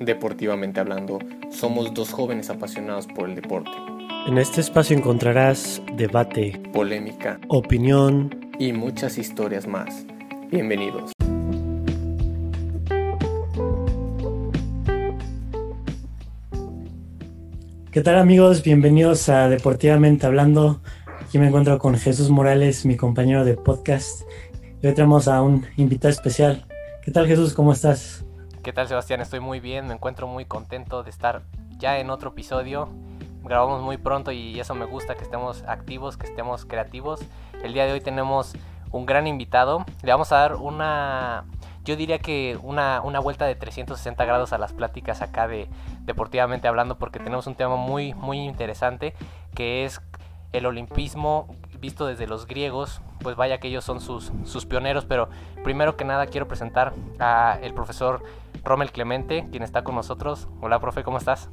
Deportivamente hablando, somos dos jóvenes apasionados por el deporte. En este espacio encontrarás debate, polémica, opinión y muchas historias más. Bienvenidos. ¿Qué tal amigos? Bienvenidos a Deportivamente Hablando. Aquí me encuentro con Jesús Morales, mi compañero de podcast. Y hoy tenemos a un invitado especial. ¿Qué tal Jesús? ¿Cómo estás? ¿Qué tal Sebastián? Estoy muy bien, me encuentro muy contento de estar ya en otro episodio. Grabamos muy pronto y eso me gusta, que estemos activos, que estemos creativos. El día de hoy tenemos un gran invitado. Le vamos a dar una, yo diría que una, una vuelta de 360 grados a las pláticas acá de deportivamente hablando porque tenemos un tema muy, muy interesante que es el olimpismo visto desde los griegos, pues vaya que ellos son sus, sus pioneros, pero primero que nada quiero presentar a el profesor Rommel Clemente, quien está con nosotros. Hola, profe, ¿cómo estás?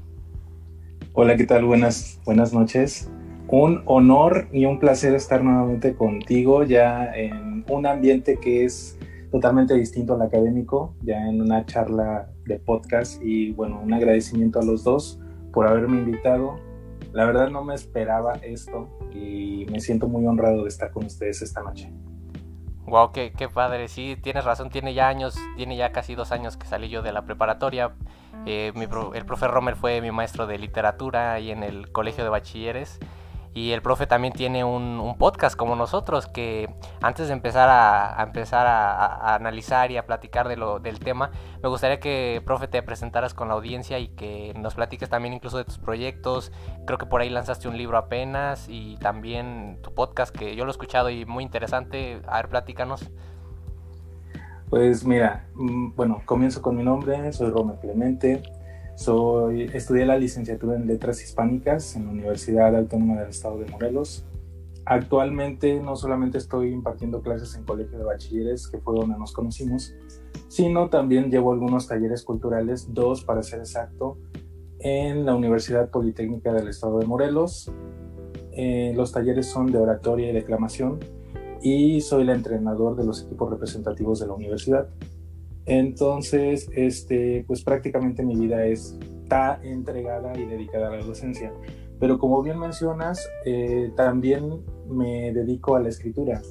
Hola, ¿qué tal? Buenas, buenas noches. Un honor y un placer estar nuevamente contigo ya en un ambiente que es totalmente distinto al académico, ya en una charla de podcast y bueno, un agradecimiento a los dos por haberme invitado. La verdad no me esperaba esto y me siento muy honrado de estar con ustedes esta noche. Wow, qué, qué, padre. Sí, tienes razón, tiene ya años, tiene ya casi dos años que salí yo de la preparatoria. Eh, el profe Romer fue mi maestro de literatura ahí en el colegio de bachilleres. Y el profe también tiene un, podcast como nosotros que antes de empezar a, empezar a, analizar y a platicar de lo, del tema, me gustaría que, profe, te presentaras con la audiencia y que nos platiques también incluso de tus proyectos. Creo que por ahí lanzaste un libro apenas y también tu podcast que yo lo he escuchado y muy interesante. A ver, platícanos. Pues mira, mm, bueno, comienzo con mi nombre, soy Romero Clemente. Soy, estudié la licenciatura en Letras Hispánicas en la Universidad Autónoma del Estado de Morelos. Actualmente no solamente estoy impartiendo clases en colegio de bachilleres, que fue donde nos conocimos, sino también llevo algunos talleres culturales, dos para ser exacto, en la Universidad Politécnica del Estado de Morelos. Eh, los talleres son de oratoria y declamación y soy el entrenador de los equipos representativos de la universidad. Entonces, este, pues prácticamente mi vida está entregada y dedicada a la docencia. Pero como bien mencionas, eh, también me dedico a la escritura.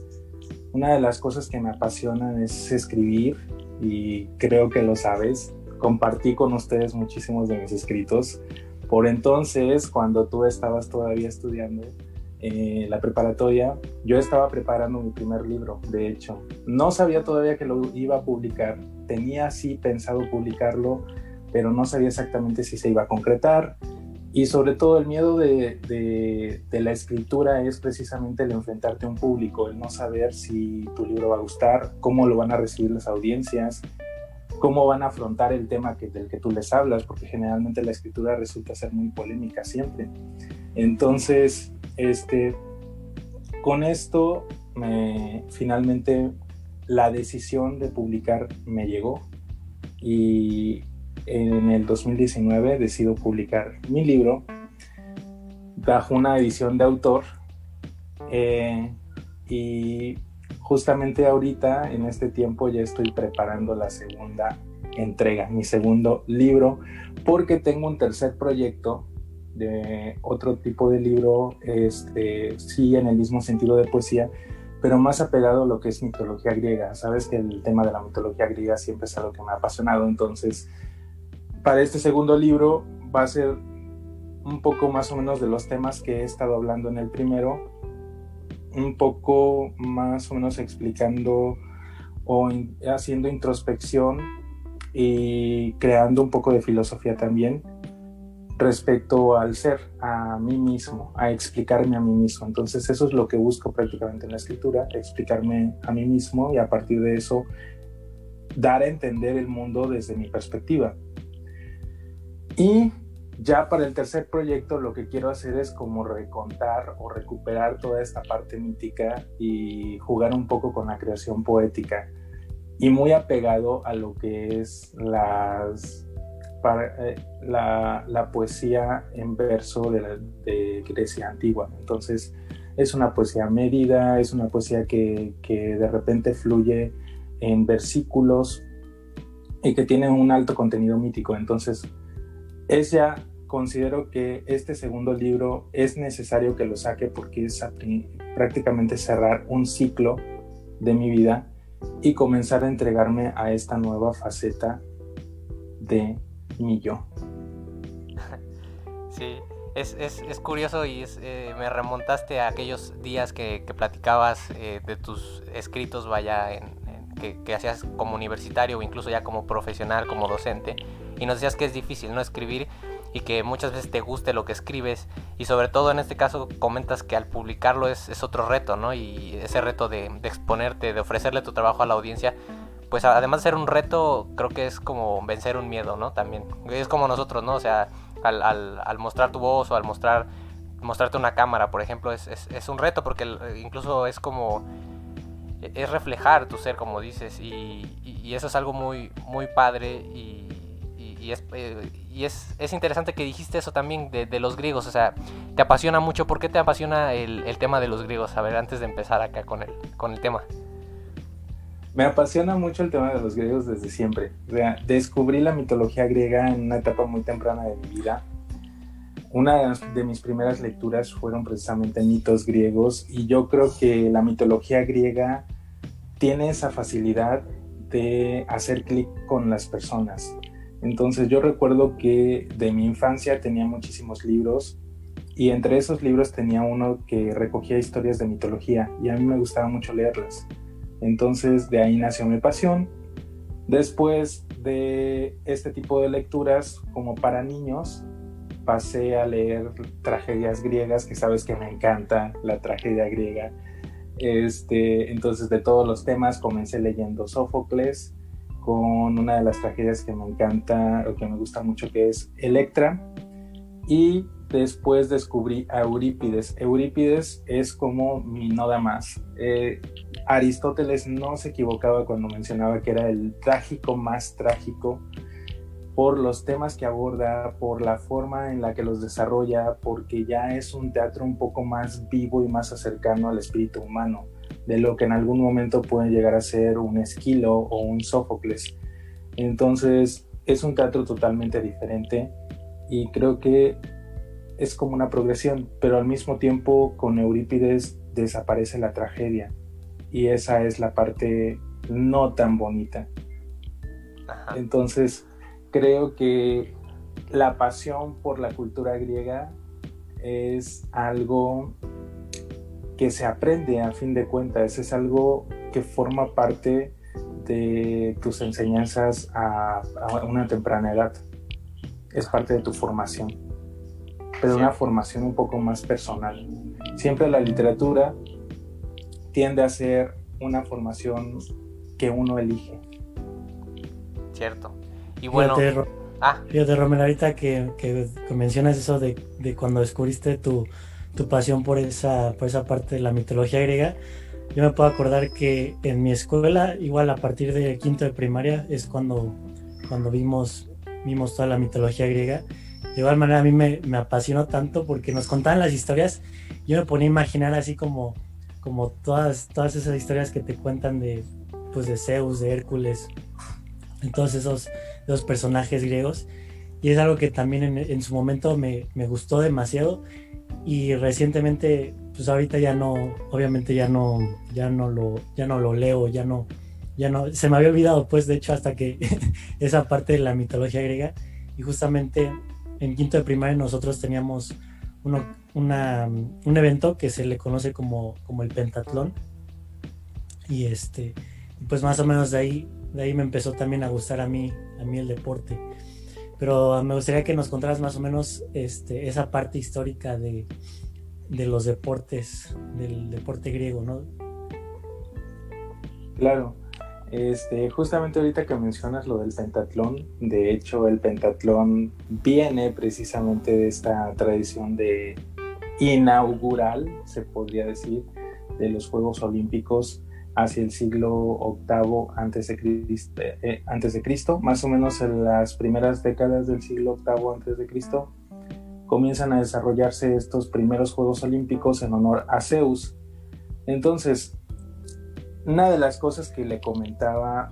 Una de las cosas que me apasionan es escribir y creo que lo sabes. Compartí con ustedes muchísimos de mis escritos. Por entonces, cuando tú estabas todavía estudiando, eh, la preparatoria, yo estaba preparando mi primer libro, de hecho. No sabía todavía que lo iba a publicar, tenía sí pensado publicarlo, pero no sabía exactamente si se iba a concretar. Y sobre todo el miedo de, de, la escritura es precisamente el enfrentarte a un público, el no saber si tu libro va a gustar, cómo lo van a recibir las audiencias, cómo van a afrontar el tema del que tú les hablas, porque generalmente la escritura resulta ser muy polémica siempre. Entonces, este, con esto, finalmente la decisión de publicar me llegó y en el 2019 decido publicar mi libro bajo una edición de autor eh, y justamente ahorita en este tiempo ya estoy preparando la segunda entrega, mi segundo libro, porque tengo un tercer proyecto de otro tipo de libro, este, sí en el mismo sentido de poesía, pero más apegado a lo que es mitología griega. Sabes que el tema de la mitología griega siempre es algo que me ha apasionado, entonces para este segundo libro va a ser un poco más o menos de los temas que he estado hablando en el primero, un poco más o menos explicando o haciendo introspección y creando un poco de filosofía también respecto al ser, a mí mismo, a explicarme a mí mismo. Entonces eso es lo que busco prácticamente en la escritura, explicarme a mí mismo y a partir de eso dar a entender el mundo desde mi perspectiva. Y ya para el tercer proyecto lo que quiero hacer es como recontar o recuperar toda esta parte mítica y jugar un poco con la creación poética y muy apegado a lo que es las eh, la, poesía en verso de, Grecia antigua. Entonces, es una poesía medida, es una poesía que, de repente fluye en versículos, y que tiene un alto contenido mítico. Entonces, es ya, considero que este segundo libro es necesario que lo saque porque es prácticamente cerrar un ciclo de mi vida y comenzar a entregarme a esta nueva faceta de mi yo. Sí, es, es, es curioso y eh, me remontaste a aquellos días que, que platicabas eh, de tus escritos, vaya, en, que, que, hacías como universitario o incluso ya como profesional, como docente, y nos decías que es difícil no escribir y que muchas veces te guste lo que escribes y sobre todo en este caso comentas que al publicarlo es, es otro reto, ¿no? Y ese reto de, de exponerte, de ofrecerle tu trabajo a la audiencia, pues además de ser un reto, creo que es como vencer un miedo, ¿no? También. Es como nosotros, ¿no? O sea, al, al, al mostrar tu voz o al mostrar mostrarte una cámara, por ejemplo, es, es, un reto porque incluso es como es reflejar tu ser, como dices, y, y, eso es algo muy, muy padre y, y es, eh, es, es, interesante que dijiste eso también de, de, los griegos, o sea, te apasiona mucho, ¿por qué te apasiona el, el, tema de los griegos? A ver, antes de empezar acá con el, con el tema. Me apasiona mucho el tema de los griegos desde siempre. Descubrí la mitología griega en una etapa muy temprana de mi vida. Una de mis primeras lecturas fueron precisamente mitos griegos y yo creo que la mitología griega tiene esa facilidad de hacer clic con las personas. Entonces yo recuerdo que de mi infancia tenía muchísimos libros y entre esos libros tenía uno que recogía historias de mitología y a mí me gustaba mucho leerlas. Entonces de ahí nació mi pasión. Después de este tipo de lecturas como para niños, pasé a leer tragedias griegas, que sabes que me encanta la tragedia griega. Este, entonces, de todos los temas, comencé leyendo Sófocles con una de las tragedias que me encanta o que me gusta mucho, que es Electra. Y después descubrí a Eurípides. Eurípides es como mi noda más. Eh, Aristóteles no se equivocaba cuando mencionaba que era el trágico más trágico por los temas que aborda, por la forma en la que los desarrolla, porque ya es un teatro un poco más vivo y más cercano al espíritu humano, de lo que en algún momento puede llegar a ser un Esquilo o un Sófocles. Entonces es un teatro totalmente diferente y creo que es como una progresión, pero al mismo tiempo con Eurípides desaparece la tragedia y esa es la parte no tan bonita. Entonces, creo que la pasión por la cultura griega es algo que se aprende a fin de cuentas, es algo que forma parte de tus enseñanzas a, a una temprana edad, es parte de tu formación, pero sí. una formación un poco más personal. Siempre la literatura tiende a ser una formación que uno elige. Cierto. Y bueno. Fíjate, ah. fíjate Romero, ahorita que, que, mencionas eso de, de cuando descubriste tu, tu, pasión por esa, por esa parte de la mitología griega, yo me puedo acordar que en mi escuela, igual a partir de quinto de primaria, es cuando, cuando vimos, vimos toda la mitología griega. De igual manera a mí me, me apasionó tanto porque nos contaban las historias, yo me ponía a imaginar así como, como todas, todas esas historias que te cuentan de, pues de Zeus, de Hércules, en todos esos, esos personajes griegos. Y es algo que también en, en su momento me, me, gustó demasiado. Y recientemente, pues ahorita ya no, obviamente ya no, ya no lo, ya no lo leo, ya no, ya no, se me había olvidado pues de hecho hasta que esa parte de la mitología griega. Y justamente en quinto de primaria nosotros teníamos uno, una, un evento que se le conoce como, como el pentatlón. Y este, pues más o menos de ahí de ahí me empezó también a gustar a mí, a mí el deporte. Pero me gustaría que nos contaras más o menos este, esa parte histórica de, de los deportes, del deporte griego, ¿no? Claro, este, justamente ahorita que mencionas lo del pentatlón, de hecho el pentatlón viene precisamente de esta tradición de inaugural, se podría decir, de los Juegos Olímpicos hacia el siglo VIII antes de, Cristo, eh, antes de Cristo, más o menos en las primeras décadas del siglo VIII antes de Cristo, comienzan a desarrollarse estos primeros Juegos Olímpicos en honor a Zeus. Entonces, una de las cosas que le comentaba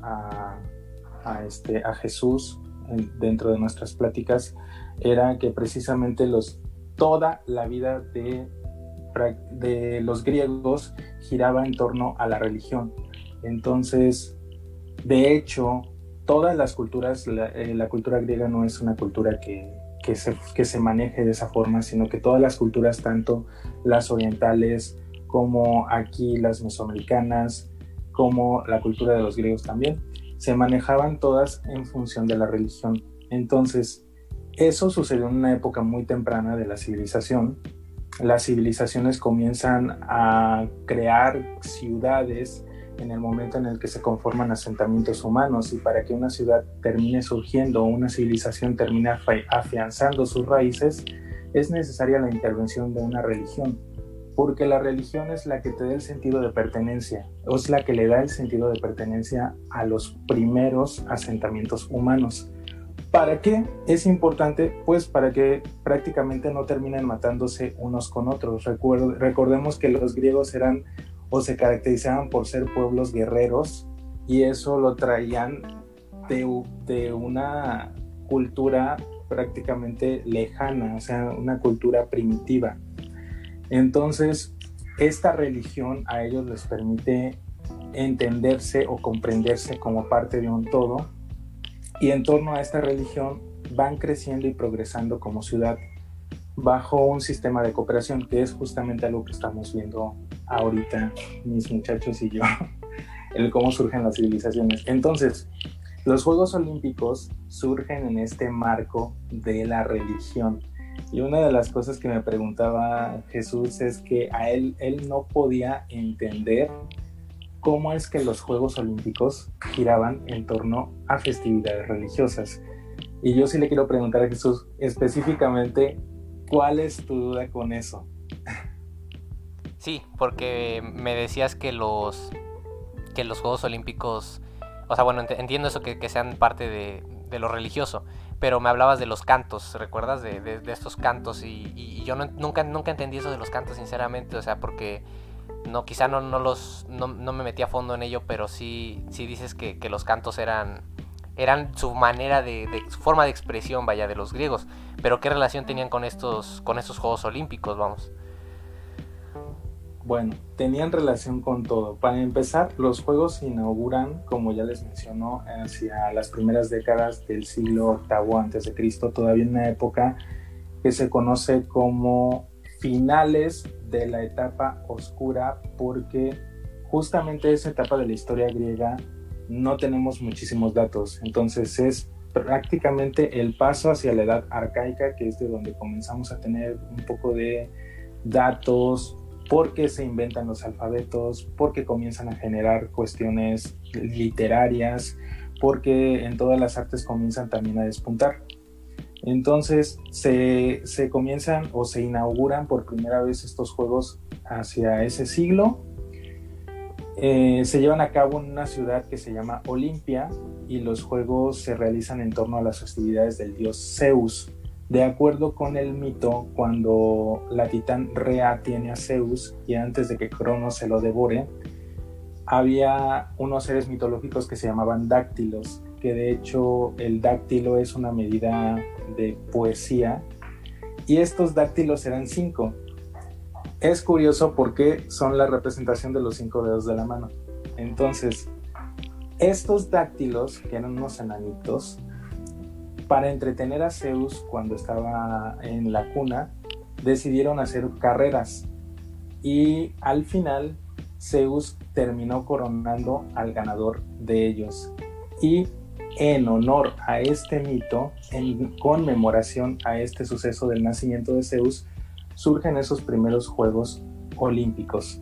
a, este, a Jesús dentro de nuestras pláticas era que precisamente los, toda la vida de, de los griegos giraba en torno a la religión. Entonces, de hecho, todas las culturas, la, eh, cultura griega no es una cultura que, que, se, que se maneje de esa forma, sino que todas las culturas, tanto las orientales como aquí las mesoamericanas, como la cultura de los griegos también, se manejaban todas en función de la religión. Entonces, eso sucedió en una época muy temprana de la civilización. Las civilizaciones comienzan a crear ciudades en el momento en el que se conforman asentamientos humanos y para que una ciudad termine surgiendo o una civilización termine afianzando sus raíces, es necesaria la intervención de una religión porque la religión es la que te da el sentido de pertenencia, es la que le da el sentido de pertenencia a los primeros asentamientos humanos. ¿Para qué es importante? Pues para que prácticamente no terminen matándose unos con otros. recordemos que los griegos eran o se caracterizaban por ser pueblos guerreros y eso lo traían de, de una cultura prácticamente lejana, o sea, una cultura primitiva. Entonces, esta religión a ellos les permite entenderse o comprenderse como parte de un todo y en torno a esta religión van creciendo y progresando como ciudad bajo un sistema de cooperación que es justamente algo que estamos viendo ahorita mis muchachos y yo, el cómo surgen las civilizaciones. Entonces, los Juegos Olímpicos surgen en este marco de la religión y una de las cosas que me preguntaba Jesús es que a él, él no podía entender cómo es que los Juegos Olímpicos giraban en torno a festividades religiosas. Y yo sí le quiero preguntar a Jesús específicamente, ¿cuál es tu duda con eso? Sí, porque me decías que los, que los Juegos Olímpicos, o sea, bueno, entiendo eso que, sean parte de, de lo religioso, pero me hablabas de los cantos, ¿recuerdas? De, estos cantos y, yo nunca, nunca entendí eso de los cantos, sinceramente, o sea, porque no, quizá no, no los, no, me metí a fondo en ello, pero sí, sí dices que, los cantos eran, eran su manera de, su forma de expresión, vaya, de los griegos, pero ¿qué relación tenían con estos, con estos Juegos Olímpicos, vamos? Bueno, tenían relación con todo. Para empezar, los juegos se inauguran, como ya les mencionó, hacia las primeras décadas del siglo VIII antes de Cristo, todavía en una época que se conoce como finales de la etapa oscura, porque justamente esa etapa de la historia griega no tenemos muchísimos datos. Entonces es prácticamente el paso hacia la edad arcaica, que es de donde comenzamos a tener un poco de datos, porque se inventan los alfabetos, porque comienzan a generar cuestiones literarias, porque en todas las artes comienzan también a despuntar. Entonces se, comienzan o se inauguran por primera vez estos juegos hacia ese siglo. Eh, se llevan a cabo en una ciudad que se llama Olimpia y los juegos se realizan en torno a las festividades del dios Zeus. De acuerdo con el mito, cuando la titán Rea tiene a Zeus y antes de que Cronos se lo devore, había unos seres mitológicos que se llamaban dáctilos, que de hecho el dáctilo es una medida de poesía, y estos dáctilos eran cinco. Es curioso porque son la representación de los cinco dedos de la mano. Entonces, estos dáctilos, que eran unos enanitos, para entretener a Zeus cuando estaba en la cuna, decidieron hacer carreras y al final Zeus terminó coronando al ganador de ellos. Y en honor a este mito, en conmemoración a este suceso del nacimiento de Zeus, surgen esos primeros Juegos Olímpicos.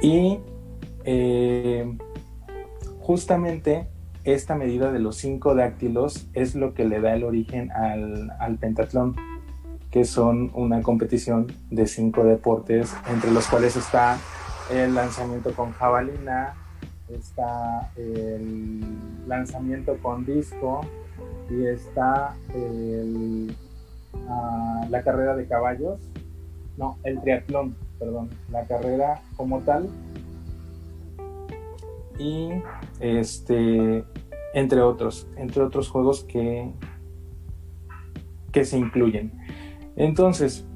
Y eh, justamente esta medida de los cinco dáctilos es lo que le da el origen al, pentatlón, que son una competición de cinco deportes, entre los cuales está el lanzamiento con jabalina, está el lanzamiento con disco y está ah, la carrera de caballos, no, el triatlón, perdón, la carrera como tal. Y este entre otros, entre otros juegos que, que se incluyen. Entonces,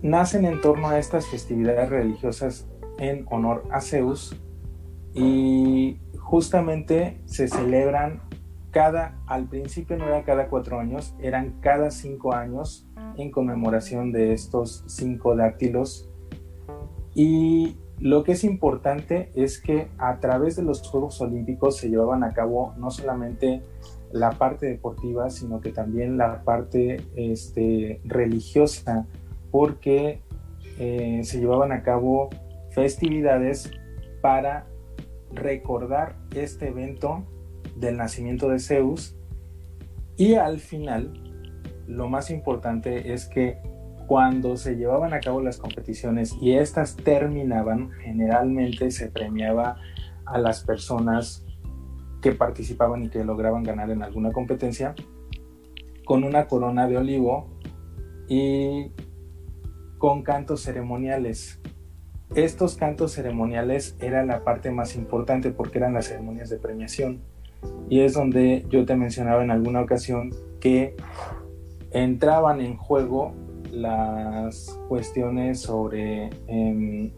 nacen en torno a estas festividades religiosas en honor a Zeus y justamente se celebran cada, al principio no era cada cuatro años, eran cada cinco años en conmemoración de estos cinco dáctilos. Y lo que es importante es que a través de los Juegos Olímpicos se llevaban a cabo no solamente la parte deportiva, sino que también la parte este, religiosa, porque eh, se llevaban a cabo festividades para recordar este evento del nacimiento de Zeus. Y al final lo más importante es que cuando se llevaban a cabo las competiciones y estas terminaban, generalmente se premiaba a las personas que participaban y que lograban ganar en alguna competencia con una corona de olivo y con cantos ceremoniales. Estos cantos ceremoniales eran la parte más importante porque eran las ceremonias de premiación. Y es donde yo te mencionaba en alguna ocasión que entraban en juego las cuestiones sobre em,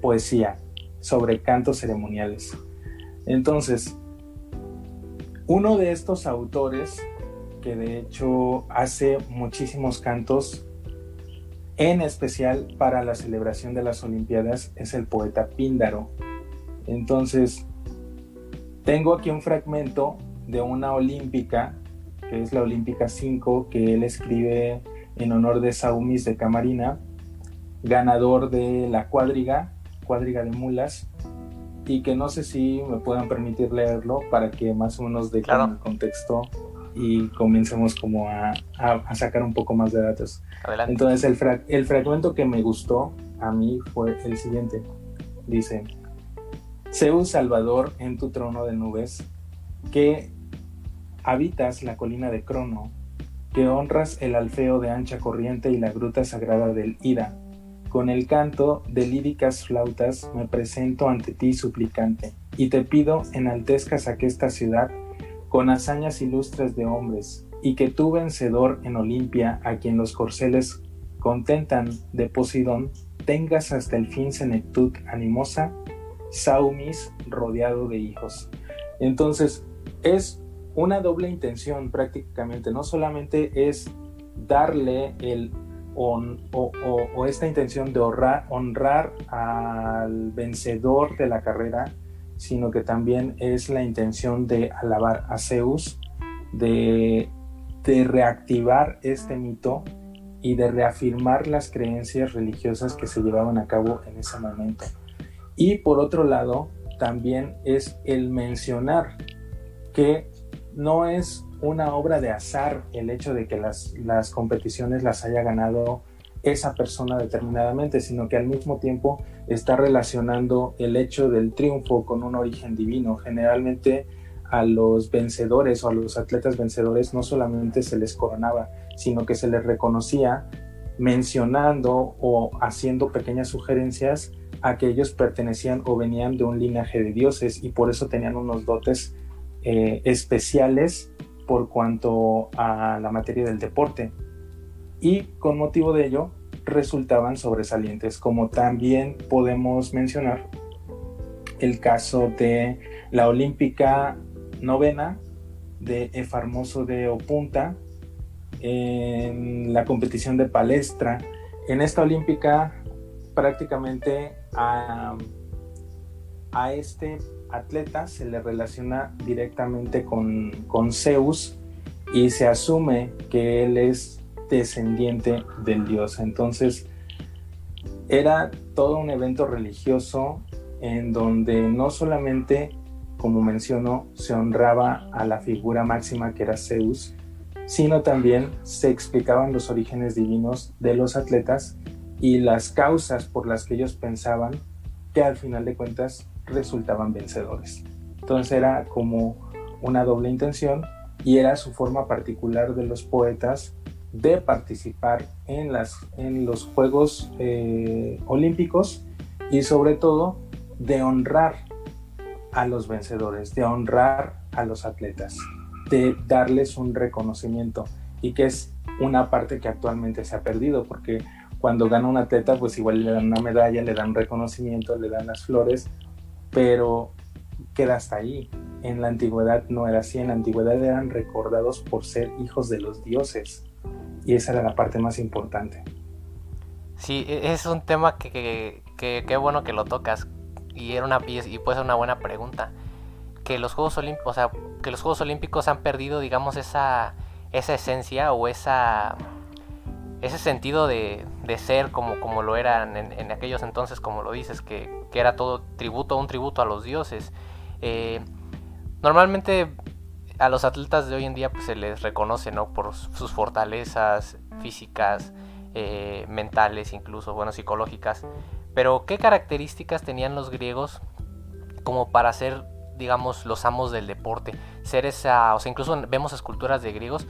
poesía, sobre cantos ceremoniales. Entonces, uno de estos autores, que de hecho hace muchísimos cantos, en especial para la celebración de las Olimpiadas, es el poeta Píndaro. Entonces, tengo aquí un fragmento de una olímpica, que es la Olímpica 5, que él escribe en honor de Saumis de Camarina, ganador de la cuadriga, cuadriga de mulas, y que no sé si me puedan permitir leerlo para que más o menos dejen el contexto y comencemos como a, sacar un poco más de datos. Entonces el, el fragmento que me gustó a mí fue el siguiente. Dice, Zeus Salvador en tu trono de nubes, que habitas la colina de Crono, que honras el alfeo de ancha corriente y la gruta sagrada del Ida. Con el canto de líricas flautas me presento ante ti suplicante, y te pido enaltezcas aquesta ciudad con hazañas ilustres de hombres, y que tú vencedor en Olimpia, a quien los corceles contentan de Posidón, tengas hasta el fin senectud animosa Saumis rodeado de hijos. Entonces, es una doble intención prácticamente, no solamente es darle el o, esta intención de honrar, al vencedor de la carrera, sino que también es la intención de alabar a Zeus, de, de reactivar este mito y de reafirmar las creencias religiosas que se llevaban a cabo en ese momento. Y por otro lado, también es el mencionar que no es una obra de azar el hecho de que las, las competiciones las haya ganado esa persona determinadamente, sino que al mismo tiempo está relacionando el hecho del triunfo con un origen divino. Generalmente a los vencedores o a los atletas vencedores no solamente se les coronaba, sino que se les reconocía mencionando o haciendo pequeñas sugerencias a que ellos pertenecían o venían de un linaje de dioses y por eso tenían unos dotes eh, especiales por cuanto a la materia del deporte. Y con motivo de ello resultaban sobresalientes, como también podemos mencionar el caso de la olímpica novena de Efarmoso de Opunta en la competición de palestra. En esta olímpica prácticamente a, este atleta se le relaciona directamente con, con Zeus y se asume que él es descendiente del dios. Entonces, era todo un evento religioso en donde no solamente, como menciono, se honraba a la figura máxima que era Zeus, sino también se explicaban los orígenes divinos de los atletas y las causas por las que ellos pensaban que al final de cuentas resultaban vencedores. Entonces era como una doble intención y era su forma particular de los poetas de participar en, las, en los Juegos eh, Olímpicos y sobre todo de honrar a los vencedores, de honrar a los atletas, de darles un reconocimiento y que es una parte que actualmente se ha perdido porque cuando gana un atleta pues igual le dan una medalla, le dan reconocimiento, le dan las flores, pero queda hasta ahí. En la antigüedad no era así, en la antigüedad eran recordados por ser hijos de los dioses y esa era la parte más importante. Sí, e, es un tema que qué bueno que lo tocas y era una y puede ser una buena pregunta que los Juegos Olímpicos, o sea, que los Juegos Olímpicos han perdido, digamos, esa esa esencia o esa ese sentido de, de ser como, como lo eran en, aquellos entonces, como lo dices, que, que, era todo tributo, un tributo a los dioses. Eh, normalmente a los atletas de hoy en día pues, se les reconoce ¿no? por sus fortalezas físicas, eh, mentales, incluso, bueno, psicológicas. Pero, ¿qué características tenían los griegos como para ser, digamos, los amos del deporte? Ser esa, o sea, incluso vemos esculturas de griegos,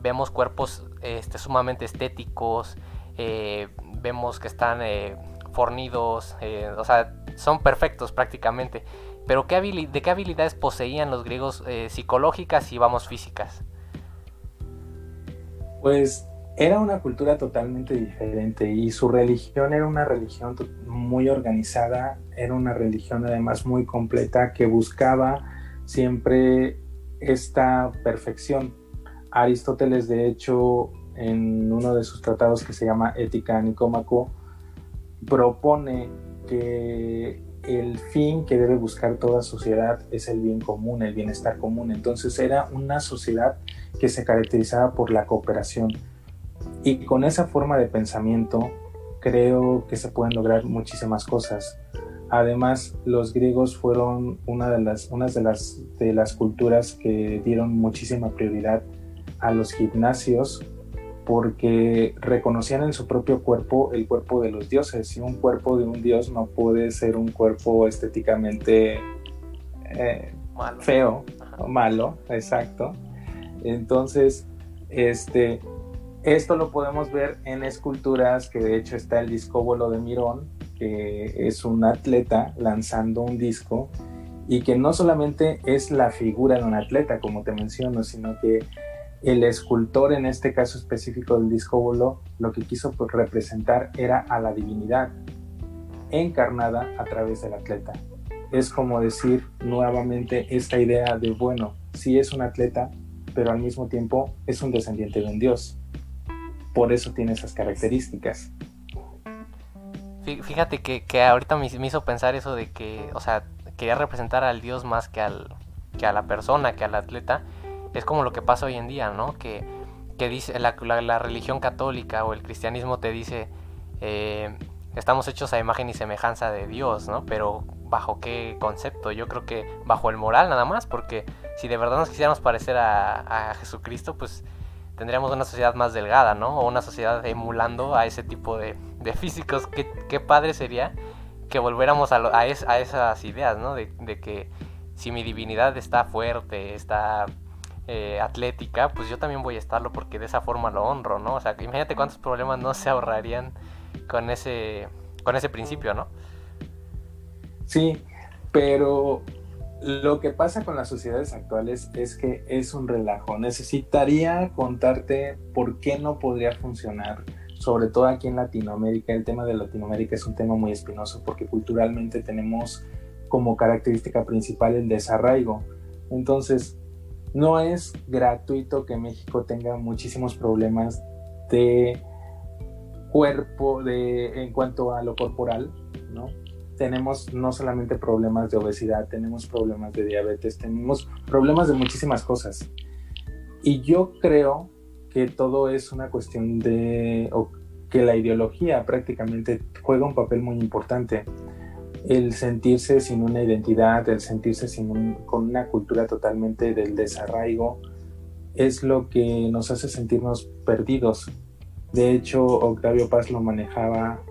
vemos cuerpos este, sumamente estéticos, eh, vemos que están eh, fornidos, eh, o sea, son perfectos prácticamente. Pero ¿qué ¿de qué habilidades poseían los griegos psicológicas y vamos físicas? Pues era una cultura totalmente diferente y su religión era una religión muy organizada, era una religión además muy completa que buscaba siempre esta perfección. Aristóteles, de hecho, en uno de sus tratados que se llama Ética Nicómaco, propone que el fin que debe buscar toda sociedad es el bien común, el bienestar común. Entonces era una sociedad que se caracterizaba por la cooperación y con esa forma de pensamiento creo que se pueden lograr muchísimas cosas. Además, los griegos fueron una de las, de las, de las culturas que dieron muchísima prioridad a los gimnasios porque reconocían en su propio cuerpo el cuerpo de los dioses. Y un cuerpo de un dios no puede ser un cuerpo estéticamente eh, feo o malo, exacto. Entonces, este, esto lo podemos ver en esculturas, que de hecho está el discóbolo de Mirón, que es un atleta lanzando un disco y que no solamente es la figura de un atleta, como te menciono, sino que el escultor, en este caso específico del discóbolo, lo que quiso pues, representar era a la divinidad encarnada a través del atleta. Es como decir nuevamente esta idea de, bueno, sí es un atleta, pero al mismo tiempo es un descendiente de un dios por eso tiene esas características. Fíjate que, que ahorita me, hizo pensar eso de que, o sea, quería representar al dios más que, al, que a la persona, que al atleta. Es como lo que pasa hoy en día, ¿no? Que, que dice la, la, religión católica o el cristianismo te dice, eh, estamos hechos a imagen y semejanza de Dios, ¿no? Pero bajo qué concepto? Yo creo que bajo el moral nada más, porque si de verdad nos quisiéramos parecer a, a Jesucristo, pues tendríamos una sociedad más delgada, ¿no? O una sociedad emulando a ese tipo de, físicos. ¿Qué, padre sería que volviéramos a, esas ideas, ¿no? De, que si mi divinidad está fuerte, está eh, atlética, pues yo también voy a estarlo porque de esa forma lo honro, ¿no? O sea, imagínate cuántos problemas no se ahorrarían con ese, con ese principio, ¿no? Sí, pero lo que pasa con las sociedades actuales es que es un relajo. Necesitaría contarte por qué no podría funcionar, sobre todo aquí en Latinoamérica. El tema de Latinoamérica es un tema muy espinoso porque culturalmente tenemos como característica principal el desarraigo. Entonces, no es gratuito que México tenga muchísimos problemas de cuerpo de, en cuanto a lo corporal, ¿no? tenemos no solamente problemas de obesidad, tenemos problemas de diabetes, tenemos problemas de muchísimas cosas. Y yo creo que todo es una cuestión de, o que la ideología prácticamente juega un papel muy importante. El sentirse sin una identidad, el sentirse sin con una cultura totalmente del desarraigo, es lo que nos hace sentirnos perdidos. De hecho, Octavio Paz lo manejaba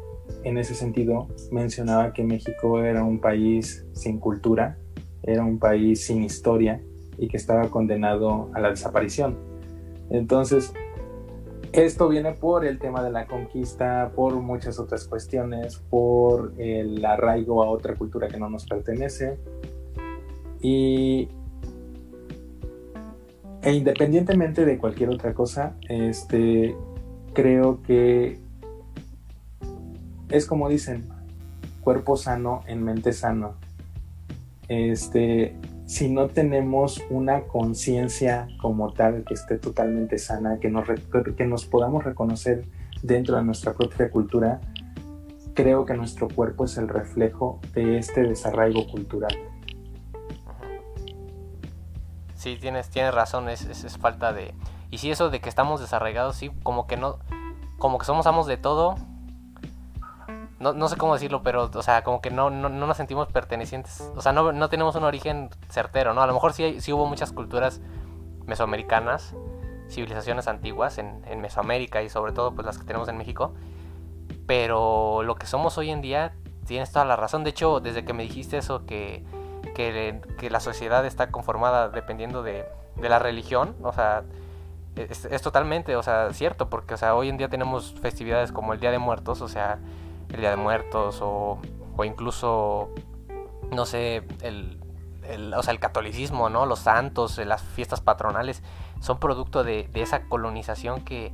en ese sentido mencionaba que México era un país sin cultura, era un país sin historia y que estaba condenado a la desaparición. Entonces, esto viene por el tema de la conquista, por muchas otras cuestiones, por el arraigo a otra cultura que no nos pertenece. Y e independientemente de cualquier otra cosa, este, creo que es como dicen, cuerpo sano en mente sano. Este, si no tenemos una conciencia como tal que esté totalmente sana, que nos, que nos podamos reconocer dentro de nuestra propia cultura, creo que nuestro cuerpo es el reflejo de este desarraigo cultural. Sí, tienes, tienes razón, es, es, falta de... Y si eso de que estamos desarraigados, sí, como que no... Como que somos amos de todo. No, no sé cómo decirlo, pero, o sea, como que no, no, no nos sentimos pertenecientes. O sea, no, no, tenemos un origen certero, ¿no? A lo mejor sí, sí hubo muchas culturas mesoamericanas, civilizaciones antiguas en, en Mesoamérica y sobre todo pues las que tenemos en México pero lo que somos hoy en día, tienes toda la razón. De hecho, desde que me dijiste eso, que, que, la sociedad está conformada dependiendo de, de la religión, o sea, es, totalmente, o sea, cierto, porque, o sea, hoy en día tenemos festividades como el Día de Muertos, o sea, el Día de Muertos, o, o incluso, no sé, el, o sea, el catolicismo, ¿no? Los santos, las fiestas patronales, son producto de, de esa colonización que,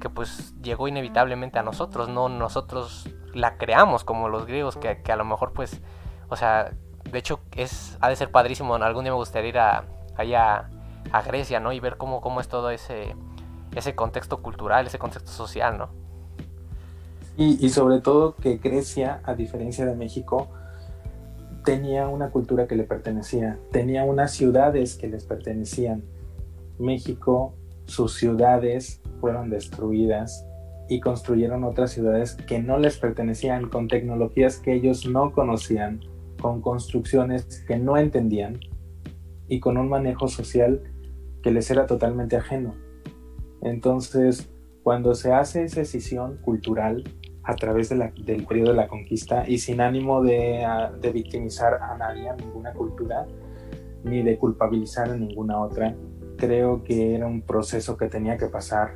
que pues llegó inevitablemente a nosotros, no nosotros la creamos como los griegos, que, a lo mejor pues, o sea, de hecho es, ha de ser padrísimo, algún día me gustaría ir a, allá a Grecia, ¿no? Y ver cómo, cómo es todo ese, ese contexto cultural, ese contexto social, ¿no? Y, sobre todo que Grecia, a diferencia de México, tenía una cultura que le pertenecía, tenía unas ciudades que les pertenecían. México, sus ciudades fueron destruidas y construyeron otras ciudades que no les pertenecían, con tecnologías que ellos no conocían, con construcciones que no entendían y con un manejo social que les era totalmente ajeno. Entonces, cuando se hace esa decisión cultural a través del periodo de la conquista y sin ánimo de, de victimizar a nadie, a ninguna cultura, ni de culpabilizar a ninguna otra, creo que era un proceso que tenía que pasar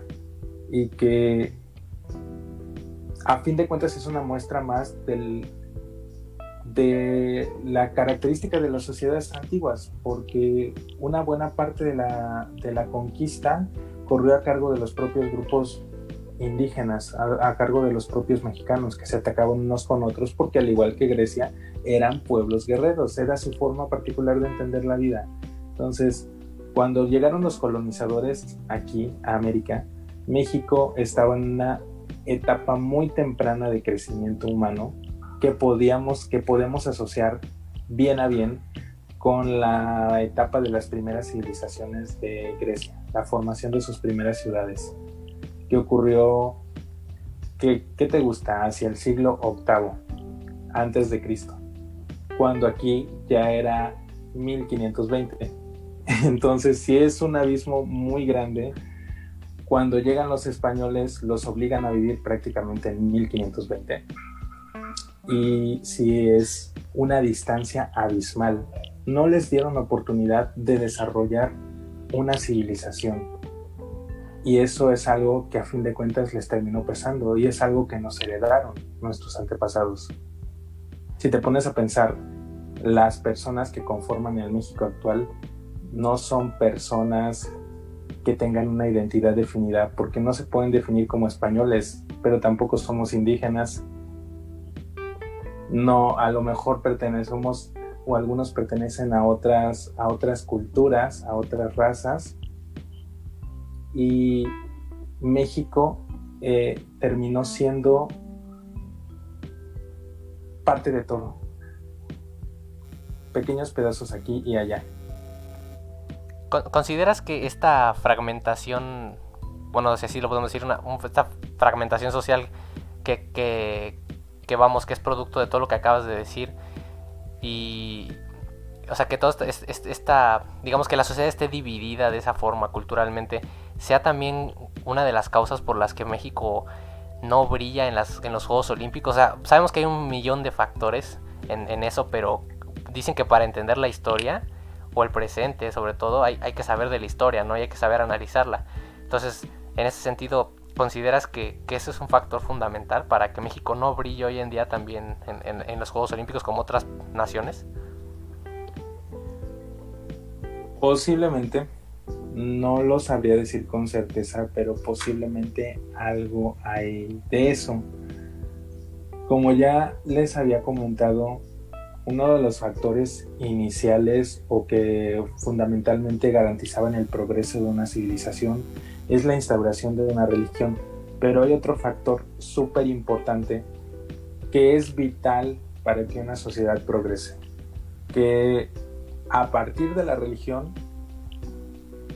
y que a fin de cuentas es una muestra más del, de la característica de las sociedades antiguas, porque una buena parte de la, de la conquista corrió a cargo de los propios grupos indígenas, a, cargo de los propios mexicanos que se atacaban unos con otros, porque al igual que Grecia, eran pueblos guerreros, era su forma particular de entender la vida. Entonces, cuando llegaron los colonizadores aquí a América, México estaba en una etapa muy temprana de crecimiento humano que podíamos, que podemos asociar bien a bien con la etapa de las primeras civilizaciones de Grecia, la formación de sus primeras ciudades, que ocurrió, ¿qué, qué te gusta? Hacia el siglo VIII antes de Cristo, cuando aquí ya era 1520. Entonces, sí es un abismo muy grande cuando llegan los españoles los obligan a vivir prácticamente en 1520. Y si es una distancia abismal, no les dieron oportunidad de desarrollar una civilización. Y eso es algo que a fin de cuentas les terminó pesando y es algo que nos heredaron nuestros antepasados. Si te pones a pensar, las personas que conforman el México actual no son personas que tengan una identidad definida, porque no se pueden definir como españoles, pero tampoco somos indígenas. No, a lo mejor pertenecemos o algunos pertenecen a otras, a otras culturas, a otras razas. Y México eh, terminó siendo parte de todo. Pequeños pedazos aquí y allá. ¿Consideras que esta fragmentación, bueno, si así lo podemos decir, una, esta fragmentación social que, que, vamos, que es producto de todo lo que acabas de decir, y, o sea, que todo esta, digamos que la sociedad esté dividida de esa forma culturalmente, sea también una de las causas por las que México no brilla en, las, en los Juegos Olímpicos. O sea, sabemos que hay un millón de factores en, en eso, pero dicen que para entender la historia o el presente, sobre todo, hay, hay que saber de la historia, ¿no? hay que saber analizarla. Entonces, en ese sentido, ¿consideras que, que eso es un factor fundamental para que México no brille hoy en día también en, en, los Juegos Olímpicos como otras naciones? Posiblemente, no lo sabría decir con certeza, pero posiblemente algo hay de eso. Como ya les había comentado, uno de los factores iniciales o que fundamentalmente garantizaban el progreso de una civilización es la instauración de una religión. Pero hay otro factor súper importante que es vital para que una sociedad progrese. Que a partir de la religión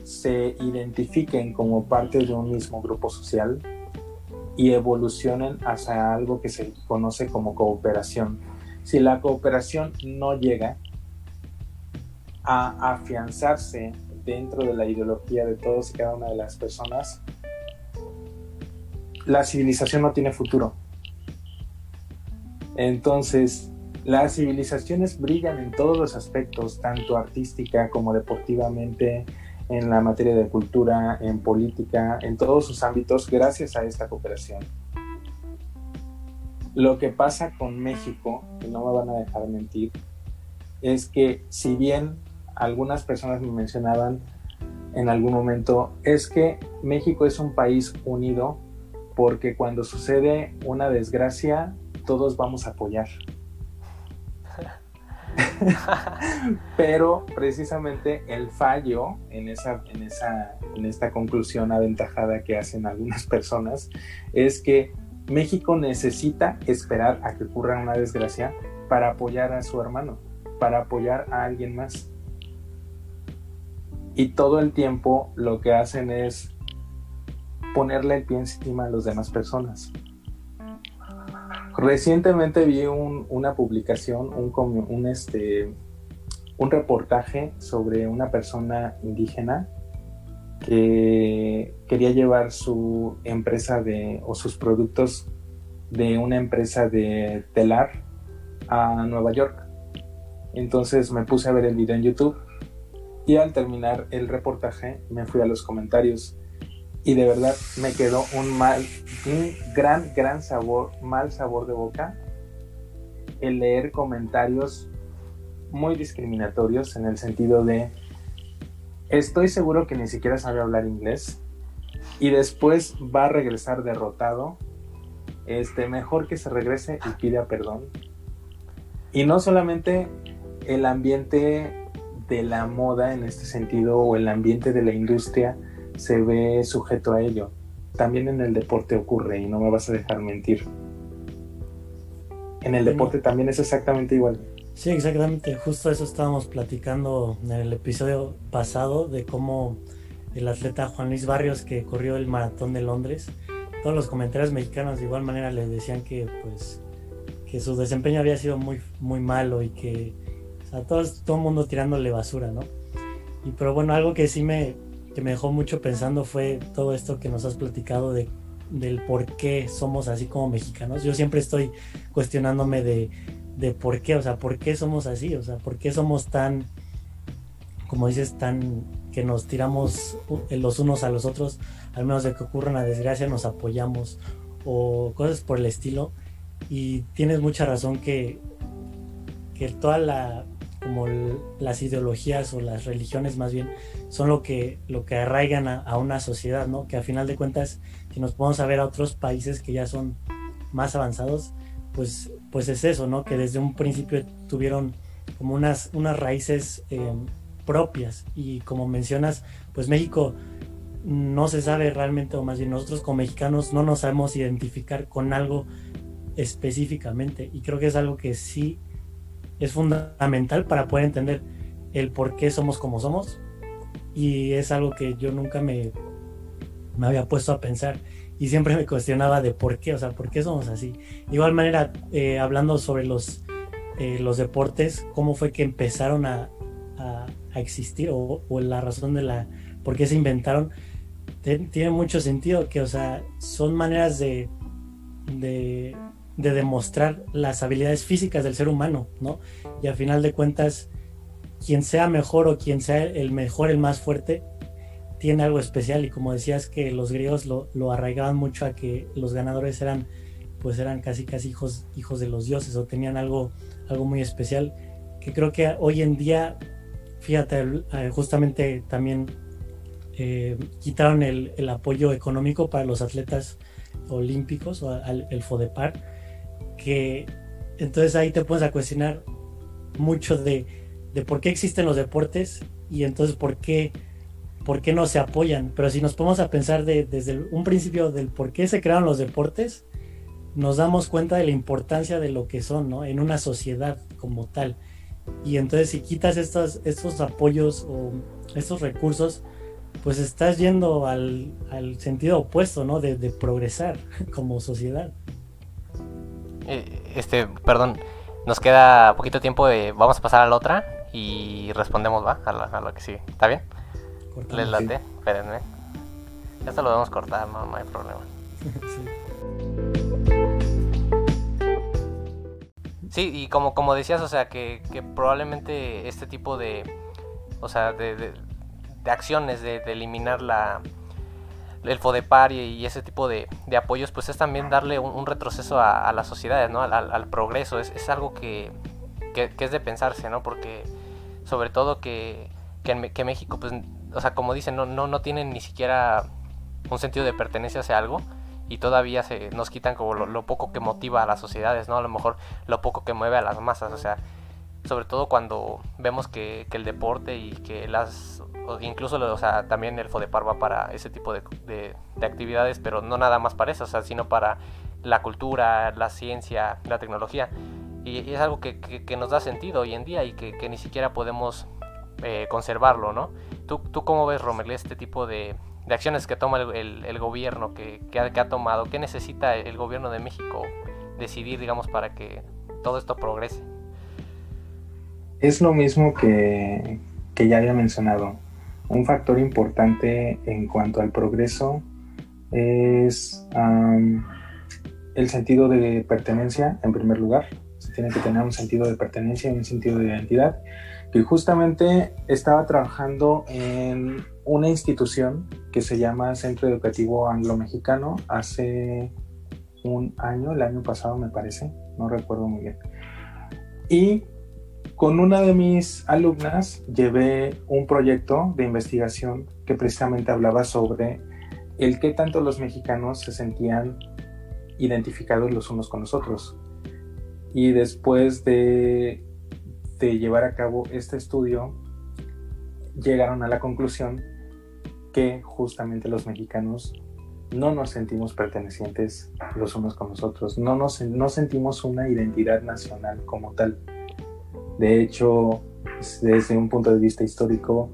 se identifiquen como parte de un mismo grupo social y evolucionen hacia algo que se conoce como cooperación. Si la cooperación no llega a afianzarse dentro de la ideología de todos y cada una de las personas, la civilización no tiene futuro. Entonces, las civilizaciones brillan en todos los aspectos, tanto artística como deportivamente, en la materia de cultura, en política, en todos sus ámbitos, gracias a esta cooperación. Lo que pasa con México, y no me van a dejar mentir, es que si bien algunas personas me mencionaban en algún momento, es que México es un país unido porque cuando sucede una desgracia, todos vamos a apoyar. Pero precisamente el fallo en, esa, en, esa, en esta conclusión aventajada que hacen algunas personas es que México necesita esperar a que ocurra una desgracia para apoyar a su hermano, para apoyar a alguien más. Y todo el tiempo lo que hacen es ponerle el pie encima a las demás personas. Recientemente vi una publicación, un, un, este, un reportaje sobre una persona indígena que quería llevar su empresa de, o sus productos de una empresa de telar a Nueva York. Entonces me puse a ver el video en YouTube y al terminar el reportaje me fui a los comentarios y de verdad me quedó un mal, un gran, gran sabor, mal sabor de boca el leer comentarios muy discriminatorios en el sentido de estoy seguro que ni siquiera sabe hablar inglés y después va a regresar derrotado. Este, mejor que se regrese y pida perdón. Y no solamente el ambiente de la moda en este sentido o el ambiente de la industria se ve sujeto a ello. También en el deporte ocurre y no me vas a dejar mentir. En el deporte también es exactamente igual. Sí, exactamente. Justo eso estábamos platicando en el episodio pasado de cómo el atleta Juan Luis Barrios que corrió el maratón de Londres, todos los comentarios mexicanos de igual manera le decían que pues que su desempeño había sido muy muy malo y que o sea, todo, todo el mundo tirándole basura, ¿no? Y pero bueno, algo que sí me que me dejó mucho pensando fue todo esto que nos has platicado de del por qué somos así como mexicanos. Yo siempre estoy cuestionándome de de por qué, o sea, por qué somos así, o sea, por qué somos tan, como dices, tan que nos tiramos los unos a los otros, al menos de que ocurra una desgracia, nos apoyamos o cosas por el estilo. Y tienes mucha razón que, que toda la como las ideologías o las religiones más bien son lo que lo que arraigan a, a, una sociedad, ¿no? Que a final de cuentas, si nos podemos a ver a otros países que ya son más avanzados, pues pues es eso, ¿no? Que desde un principio tuvieron como unas, unas raíces eh, propias y como mencionas, pues México no se sabe realmente, o más bien nosotros como mexicanos no nos sabemos identificar con algo específicamente y creo que es algo que sí es fundamental para poder entender el por qué somos como somos y es algo que yo nunca me, me había puesto a pensar y siempre me cuestionaba de por qué, o sea, por qué somos así. Igual manera, eh, hablando sobre los, eh, los deportes, cómo fue que empezaron a, a, existir o, o, la razón de la por qué se inventaron, tiene mucho sentido que, o sea, son maneras de, de, de demostrar las habilidades físicas del ser humano, ¿no? Y al final de cuentas, quien sea mejor o quien sea el mejor, el más fuerte, tiene algo especial y como decías que los griegos lo, lo, arraigaban mucho a que los ganadores eran pues eran casi casi hijos hijos de los dioses o tenían algo algo muy especial que creo que hoy en día fíjate, eh, justamente también eh, quitaron el, el, apoyo económico para los atletas olímpicos o al, el FODEPAR, que entonces ahí te pones a cuestionar mucho de, de, por qué existen los deportes y entonces por qué, por qué no se apoyan. Pero si nos ponemos a pensar de, desde un principio del por qué se crearon los deportes, nos damos cuenta de la importancia de lo que son ¿no? en una sociedad como tal. Y entonces si quitas estos, estos apoyos o estos recursos, pues estás yendo al, al sentido opuesto, ¿no? De, de, progresar como sociedad. Eh, este, perdón, nos queda poquito tiempo, de, vamos a pasar a la otra y respondemos, ¿va? A, la, a lo que sigue. ¿Está bien? Cortamos, Les late, sí. espérenme. Esto lo debemos cortar, no, no hay problema. sí. sí, y como, como decías, o sea, que, que probablemente este tipo de, o sea, de, de, de acciones de, de, eliminar la el FODEPAR y, y ese tipo de, apoyos, pues es también darle un, retroceso a, las sociedades, ¿no? Al, progreso. Es, es algo que, que, que, es de pensarse, ¿no? Porque sobre todo que, que, que México, pues, o sea, como dicen, no, no, no tienen ni siquiera un sentido de pertenencia hacia algo y todavía se nos quitan como lo, lo, poco que motiva a las sociedades, ¿no? A lo mejor lo poco que mueve a las masas, o sea, sobre todo cuando vemos que, el deporte y que las incluso o sea, también el FODEPAR va para ese tipo de, de, de, actividades, pero no nada más para eso, sino para la cultura, la ciencia, la tecnología. Y, es algo que, nos da sentido hoy en día y que, ni siquiera podemos eh, conservarlo, ¿no? ¿Tú, ¿Tú cómo ves, Rommel, este tipo de, acciones que toma el, el, el gobierno, que, ha, que ha tomado? ¿Qué necesita el gobierno de México decidir, digamos, para que todo esto progrese? Es lo mismo que, que ya había mencionado un factor importante en cuanto al progreso es el sentido de pertenencia, en primer lugar. Se tiene que tener un sentido de pertenencia y un sentido de identidad. Y justamente estaba trabajando en una institución que se llama Centro Educativo Anglo-Mexicano hace un año, el año pasado me parece, no recuerdo muy bien. Y con una de mis alumnas llevé un proyecto de investigación que precisamente hablaba sobre el qué tanto los mexicanos se sentían identificados los unos con los otros. Y después de, de llevar a cabo este estudio, llegaron a la conclusión que justamente los mexicanos no nos sentimos pertenecientes los unos con los otros, no, nos, no sentimos una identidad nacional como tal. De hecho, desde un punto de vista histórico,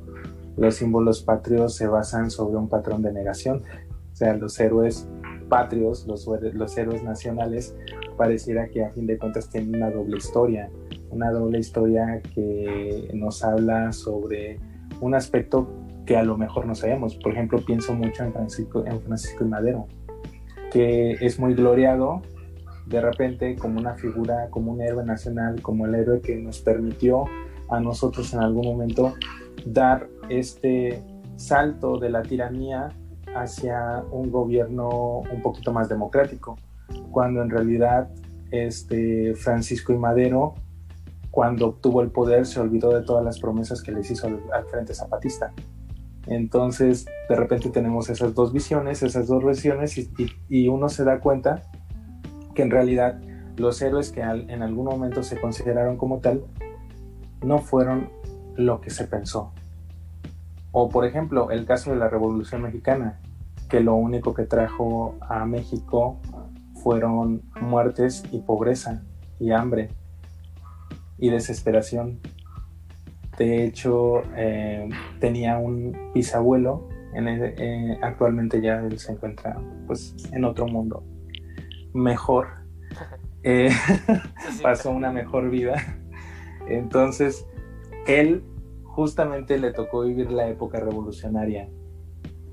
los símbolos patrios se basan sobre un patrón de negación. O sea, los héroes patrios, los, héroes nacionales, pareciera que a fin de cuentas tienen una doble historia. Una doble historia que nos habla sobre un aspecto que a lo mejor no sabemos. Por ejemplo, pienso mucho en Francisco, en Francisco y Madero, que es muy gloriado de repente como una figura, como un héroe nacional, como el héroe que nos permitió a nosotros en algún momento dar este salto de la tiranía hacia un gobierno un poquito más democrático, cuando en realidad este Francisco y Madero cuando obtuvo el poder se olvidó de todas las promesas que les hizo al, Frente Zapatista. Entonces, de repente tenemos esas dos visiones, esas dos versiones y uno se da cuenta que en realidad los héroes que al, en algún momento se consideraron como tal no fueron lo que se pensó. O por ejemplo, el caso de la Revolución Mexicana, que lo único que trajo a México fueron muertes y pobreza y hambre y desesperación. De hecho, eh, tenía un bisabuelo, en el, eh, actualmente ya él se encuentra pues, en otro mundo, mejor, eh, pasó una mejor vida. Entonces, él justamente le tocó vivir la época revolucionaria.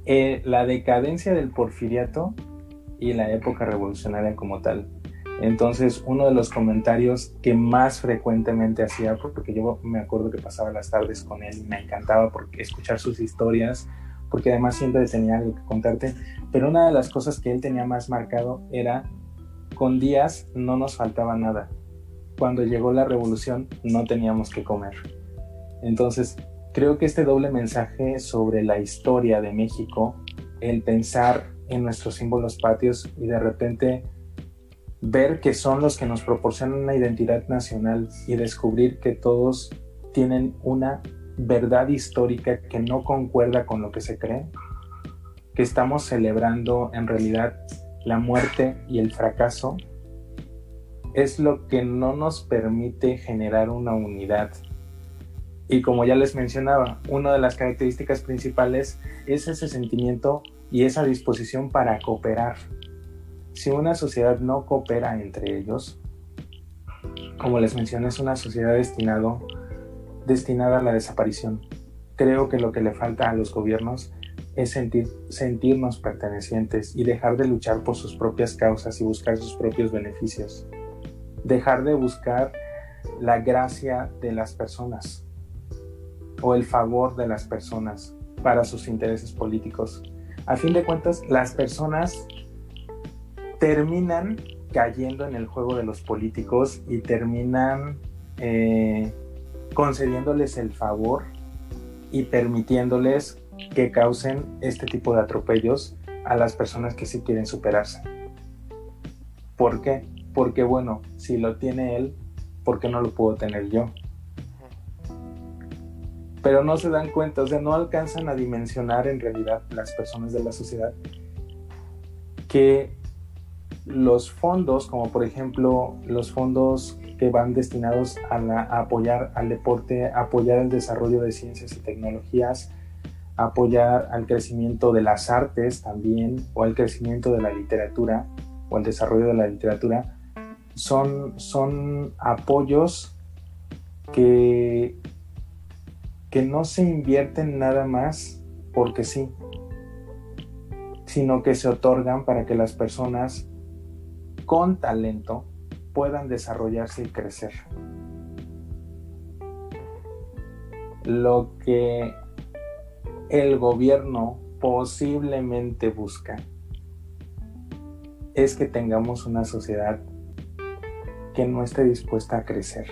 Eh, la decadencia del porfiriato y la época revolucionaria como tal. Entonces, uno de los comentarios que más frecuentemente hacía, porque yo me acuerdo que pasaba las tardes con él y me encantaba porque escuchar sus historias, porque además siempre tenía algo que contarte, pero una de las cosas que él tenía más marcado era con días no nos faltaba nada. Cuando llegó la revolución no teníamos que comer. Entonces, creo que este doble mensaje sobre la historia de México, el pensar en nuestros símbolos patios y de repente ver que son los que nos proporcionan una identidad nacional y descubrir que todos tienen una verdad histórica que no concuerda con lo que se cree, que estamos celebrando en realidad la muerte y el fracaso, es lo que no nos permite generar una unidad. Y como ya les mencionaba, una de las características principales es ese sentimiento y esa disposición para cooperar. Si una sociedad no coopera entre ellos, como les mencioné, es una sociedad destinado, destinada a la desaparición. Creo que lo que le falta a los gobiernos es sentir, sentirnos pertenecientes y dejar de luchar por sus propias causas y buscar sus propios beneficios. Dejar de buscar la gracia de las personas o el favor de las personas para sus intereses políticos. A fin de cuentas, las personas terminan cayendo en el juego de los políticos y terminan eh, concediéndoles el favor y permitiéndoles que causen este tipo de atropellos a las personas que sí quieren superarse. ¿Por qué? Porque bueno, si lo tiene él, ¿por qué no lo puedo tener yo? Pero no se dan cuenta, o sea, no alcanzan a dimensionar en realidad las personas de la sociedad que los fondos, como por ejemplo los fondos que van destinados a, a apoyar al deporte, apoyar el desarrollo de ciencias y tecnologías, apoyar al crecimiento de las artes también, o al crecimiento de la literatura, o al desarrollo de la literatura, son, son apoyos que, que no se invierten nada más porque sí, sino que se otorgan para que las personas con talento puedan desarrollarse y crecer. Lo que el gobierno posiblemente busca es que tengamos una sociedad que no esté dispuesta a crecer,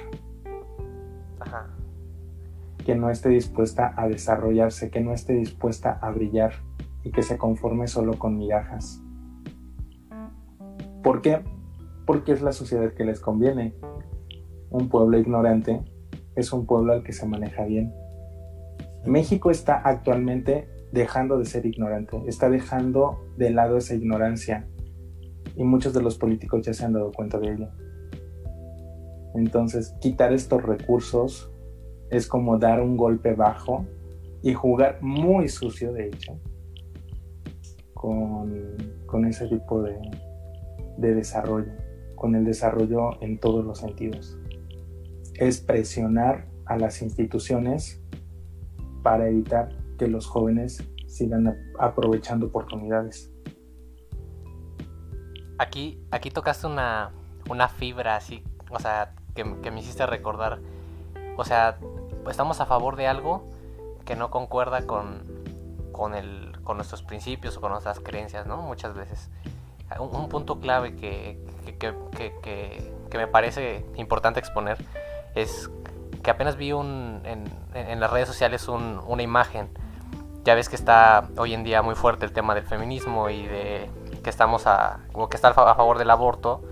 que no esté dispuesta a desarrollarse, que no esté dispuesta a brillar y que se conforme solo con migajas. ¿Por qué? Porque es la sociedad que les conviene. Un pueblo ignorante es un pueblo al que se maneja bien México está actualmente dejando de ser ignorante, está dejando de lado esa ignorancia y muchos de los políticos ya se han dado cuenta de ello. Entonces, quitar estos recursos es como dar un golpe bajo y jugar muy sucio, de hecho, con, ese tipo de, de desarrollo, con el desarrollo en todos los sentidos. Es presionar a las instituciones para evitar que los jóvenes sigan aprovechando oportunidades. Aquí, aquí tocaste una, una fibra así, o sea, que, me hiciste recordar. O sea, estamos a favor de algo que no concuerda con, con, el, con nuestros principios o con nuestras creencias, ¿no? Muchas veces. Un, punto clave que, que, me parece importante exponer es que apenas vi un, en, las redes sociales una imagen. Ya ves que está hoy en día muy fuerte el tema del feminismo y de que estamos a, como que está a favor del aborto,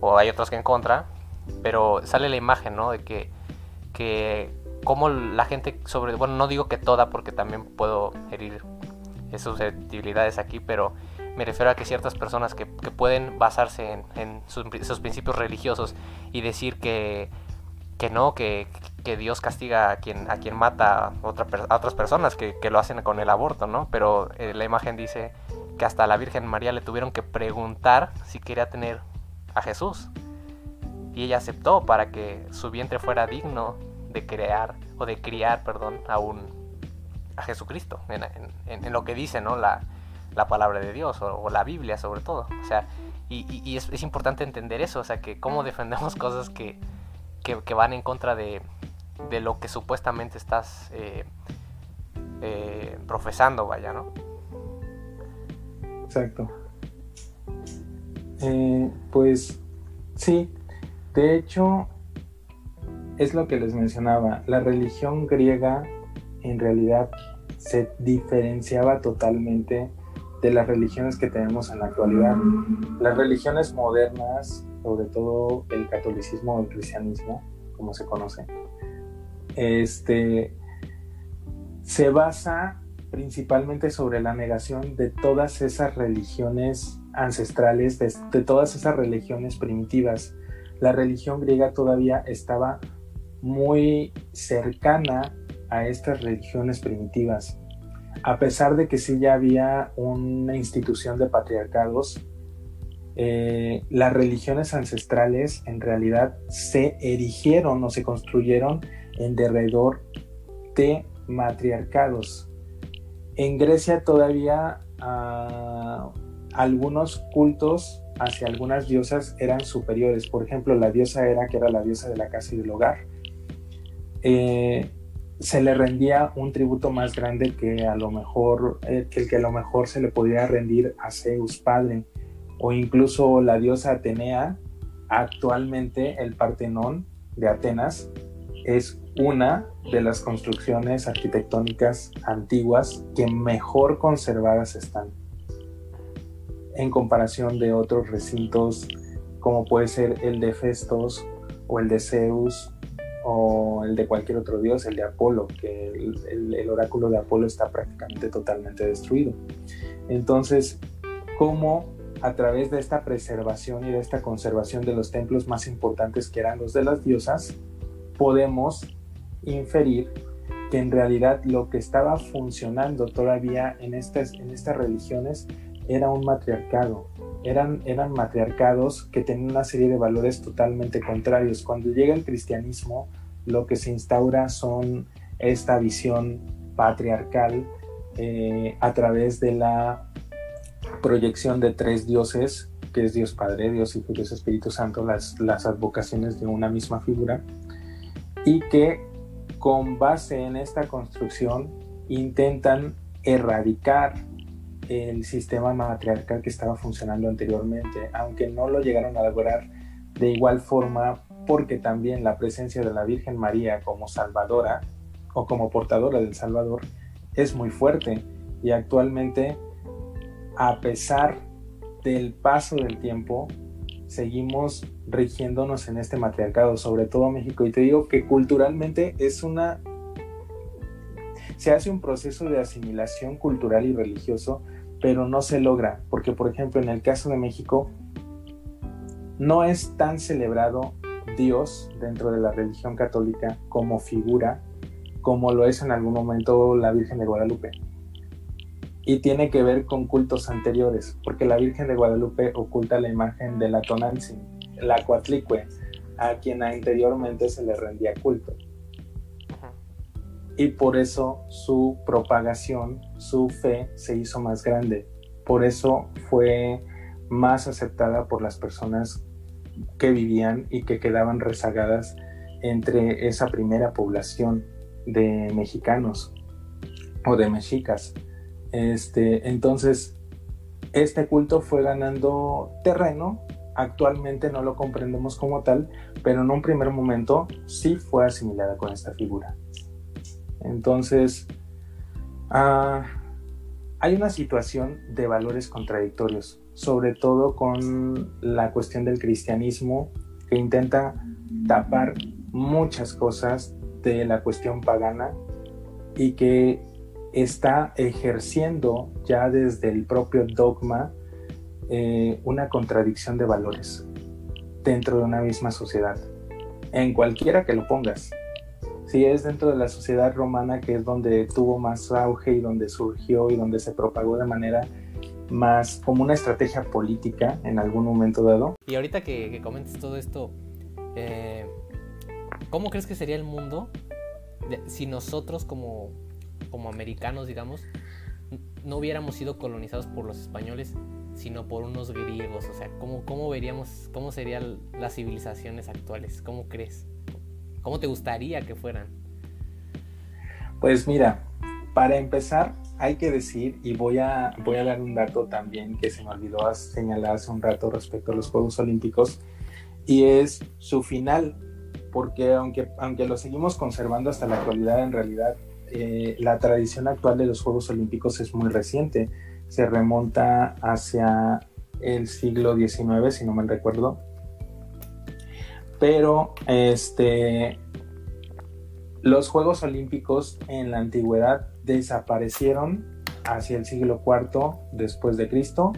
o hay otros que en contra, pero sale la imagen, ¿no? De que, que como la gente sobre, bueno, no digo que toda porque también puedo herir susceptibilidades aquí, pero me refiero a que ciertas personas que, pueden basarse en, en sus, principios religiosos y decir que que no, que, Dios castiga a quien, a quien mata a, otra, a otras personas que, lo hacen con el aborto, ¿no? Pero eh, la imagen dice que hasta la Virgen María le tuvieron que preguntar si quería tener a Jesús. Y ella aceptó para que su vientre fuera digno de crear, o de criar, perdón, a un a Jesucristo, en, lo que dice, ¿no? La, palabra de Dios, o, la Biblia sobre todo. O sea, y, es, es importante entender eso, o sea, que cómo defendemos cosas que que, van en contra de, lo que supuestamente estás eh, eh, profesando, vaya, ¿no? Exacto. Eh, pues sí, de hecho es lo que les mencionaba, la religión griega en realidad se diferenciaba totalmente de las religiones que tenemos en la actualidad. Las religiones modernas, sobre todo el catolicismo o el cristianismo, como se conoce, este, se basa principalmente sobre la negación de todas esas religiones ancestrales, de, de, todas esas religiones primitivas. La religión griega todavía estaba muy cercana a estas religiones primitivas. A pesar de que sí ya había una institución de patriarcados, eh, las religiones ancestrales en realidad se erigieron o se construyeron en derredor de matriarcados. En Grecia todavía ah, algunos cultos hacia algunas diosas eran superiores. Por ejemplo, la diosa Hera, que era la diosa de la casa y del hogar, eh, se le rendía un tributo más grande que a lo mejor eh, que el que a lo mejor se le podía rendir a Zeus padre o incluso la diosa Atenea actualmente el Partenón de Atenas es una de las construcciones arquitectónicas antiguas que mejor conservadas están en comparación de otros recintos como puede ser el de Festos o el de Zeus o el de cualquier otro dios, el de Apolo, que el, oráculo de Apolo está prácticamente totalmente destruido. Entonces, ¿cómo a través de esta preservación y de esta conservación de los templos más importantes que eran los de las diosas, podemos inferir que en realidad lo que estaba funcionando todavía en estas, en estas religiones era un matriarcado, eran, eran matriarcados que tenían una serie de valores totalmente contrarios. Cuando llega el cristianismo, lo que se instaura son esta visión patriarcal eh, a través de la proyección de tres dioses, que es Dios Padre, Dios Hijo y Dios Espíritu Santo, las, las advocaciones de una misma figura, y que con base en esta construcción intentan erradicar el sistema matriarcal que estaba funcionando anteriormente, aunque no lo llegaron a lograr de igual forma porque también la presencia de la Virgen María como salvadora o como portadora del Salvador es muy fuerte y actualmente a pesar del paso del tiempo seguimos rigiéndonos en este matriarcado, sobre todo México y te digo que culturalmente es una se hace un proceso de asimilación cultural y religioso pero no se logra, porque por ejemplo en el caso de México no es tan celebrado Dios dentro de la religión católica como figura como lo es en algún momento la Virgen de Guadalupe. Y tiene que ver con cultos anteriores, porque la Virgen de Guadalupe oculta la imagen de la Tonantzin, la Coatlicue, a quien anteriormente se le rendía culto y por eso su propagación, su fe se hizo más grande. Por eso fue más aceptada por las personas que vivían y que quedaban rezagadas entre esa primera población de mexicanos o de mexicas. Este, entonces, este culto fue ganando terreno. Actualmente no lo comprendemos como tal, pero en un primer momento sí fue asimilada con esta figura. Entonces, ah, hay una situación de valores contradictorios, sobre todo con la cuestión del cristianismo que intenta tapar muchas cosas de la cuestión pagana y que está ejerciendo ya desde el propio dogma eh, una contradicción de valores dentro de una misma sociedad, en cualquiera que lo pongas, si es dentro de la sociedad romana que es donde tuvo más auge y donde surgió y donde se propagó de manera más como una estrategia política en algún momento dado. Y ahorita que, comentes todo esto, eh, ¿cómo crees que sería el mundo si nosotros como, como americanos, digamos, no hubiéramos sido colonizados por los españoles, sino por unos griegos? O sea, ¿cómo, cómo veríamos, cómo serían las civilizaciones actuales? ¿Cómo crees? ¿Cómo te gustaría que fueran? Pues mira, para empezar hay que decir, y voy a, voy a dar un dato también que se me olvidó señalar hace un rato respecto a los Juegos Olímpicos, y es su final, porque aunque, aunque lo seguimos conservando hasta la actualidad, en realidad eh, la tradición actual de los Juegos Olímpicos es muy reciente, se remonta hacia el siglo XIX, si no mal recuerdo. Pero este, los Juegos Olímpicos en la antigüedad desaparecieron hacia el siglo IV después de Cristo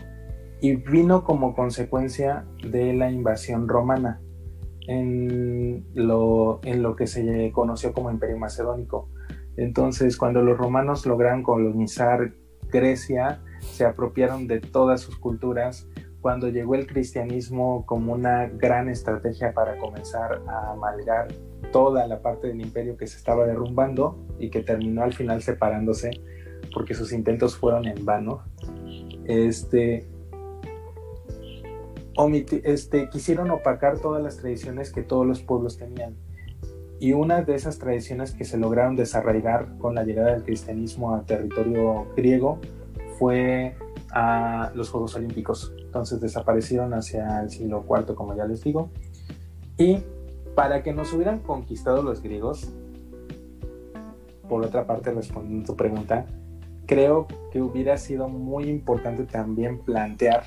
y vino como consecuencia de la invasión romana en lo, en lo que se conoció como Imperio Macedónico. Entonces, cuando los romanos lograron colonizar Grecia, se apropiaron de todas sus culturas. Cuando llegó el cristianismo como una gran estrategia para comenzar a amalgar toda la parte del imperio que se estaba derrumbando y que terminó al final separándose porque sus intentos fueron en vano. Este, este, quisieron opacar todas las tradiciones que todos los pueblos tenían. Y una de esas tradiciones que se lograron desarraigar con la llegada del cristianismo al territorio griego fue a los Juegos Olímpicos. Entonces desaparecieron hacia el siglo IV, como ya les digo. Y para que nos hubieran conquistado los griegos, por otra parte, respondiendo a tu pregunta, creo que hubiera sido muy importante también plantear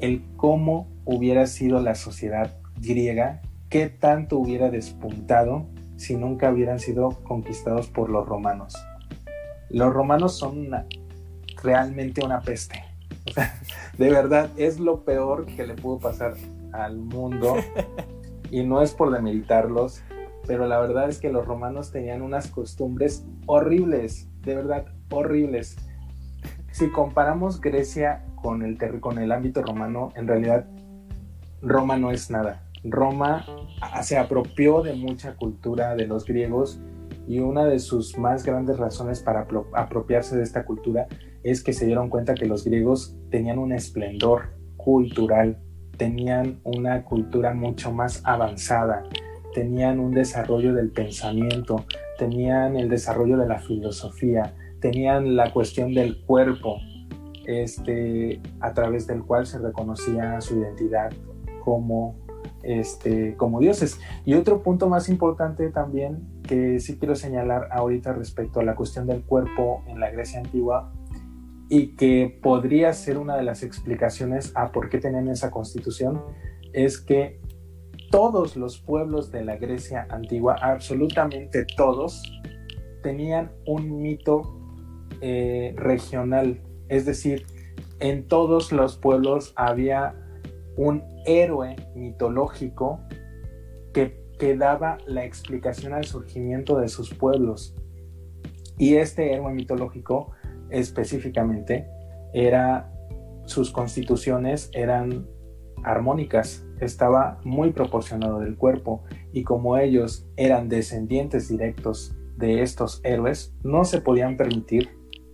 el cómo hubiera sido la sociedad griega, qué tanto hubiera despuntado si nunca hubieran sido conquistados por los romanos. Los romanos son realmente una peste. de verdad, es lo peor que le pudo pasar al mundo. Y no es por demeritarlos, pero la verdad es que los romanos tenían unas costumbres horribles, de verdad horribles. Si comparamos Grecia con el, con el ámbito romano, en realidad Roma no es nada. Roma se apropió de mucha cultura de los griegos y una de sus más grandes razones para apropiarse de esta cultura es que se dieron cuenta que los griegos tenían un esplendor cultural, tenían una cultura mucho más avanzada, tenían un desarrollo del pensamiento, tenían el desarrollo de la filosofía, tenían la cuestión del cuerpo, este, a través del cual se reconocía su identidad como, este, como dioses. Y otro punto más importante también que sí quiero señalar ahorita respecto a la cuestión del cuerpo en la Grecia antigua y que podría ser una de las explicaciones a por qué tenían esa constitución, es que todos los pueblos de la Grecia antigua, absolutamente todos, tenían un mito eh, regional es decir, en todos los pueblos había un héroe mitológico que, daba la explicación al surgimiento de sus pueblos. Y este héroe mitológico específicamente era, sus constituciones eran armónicas, estaba muy proporcionado del cuerpo y como ellos eran descendientes directos de estos héroes, no se podían permitir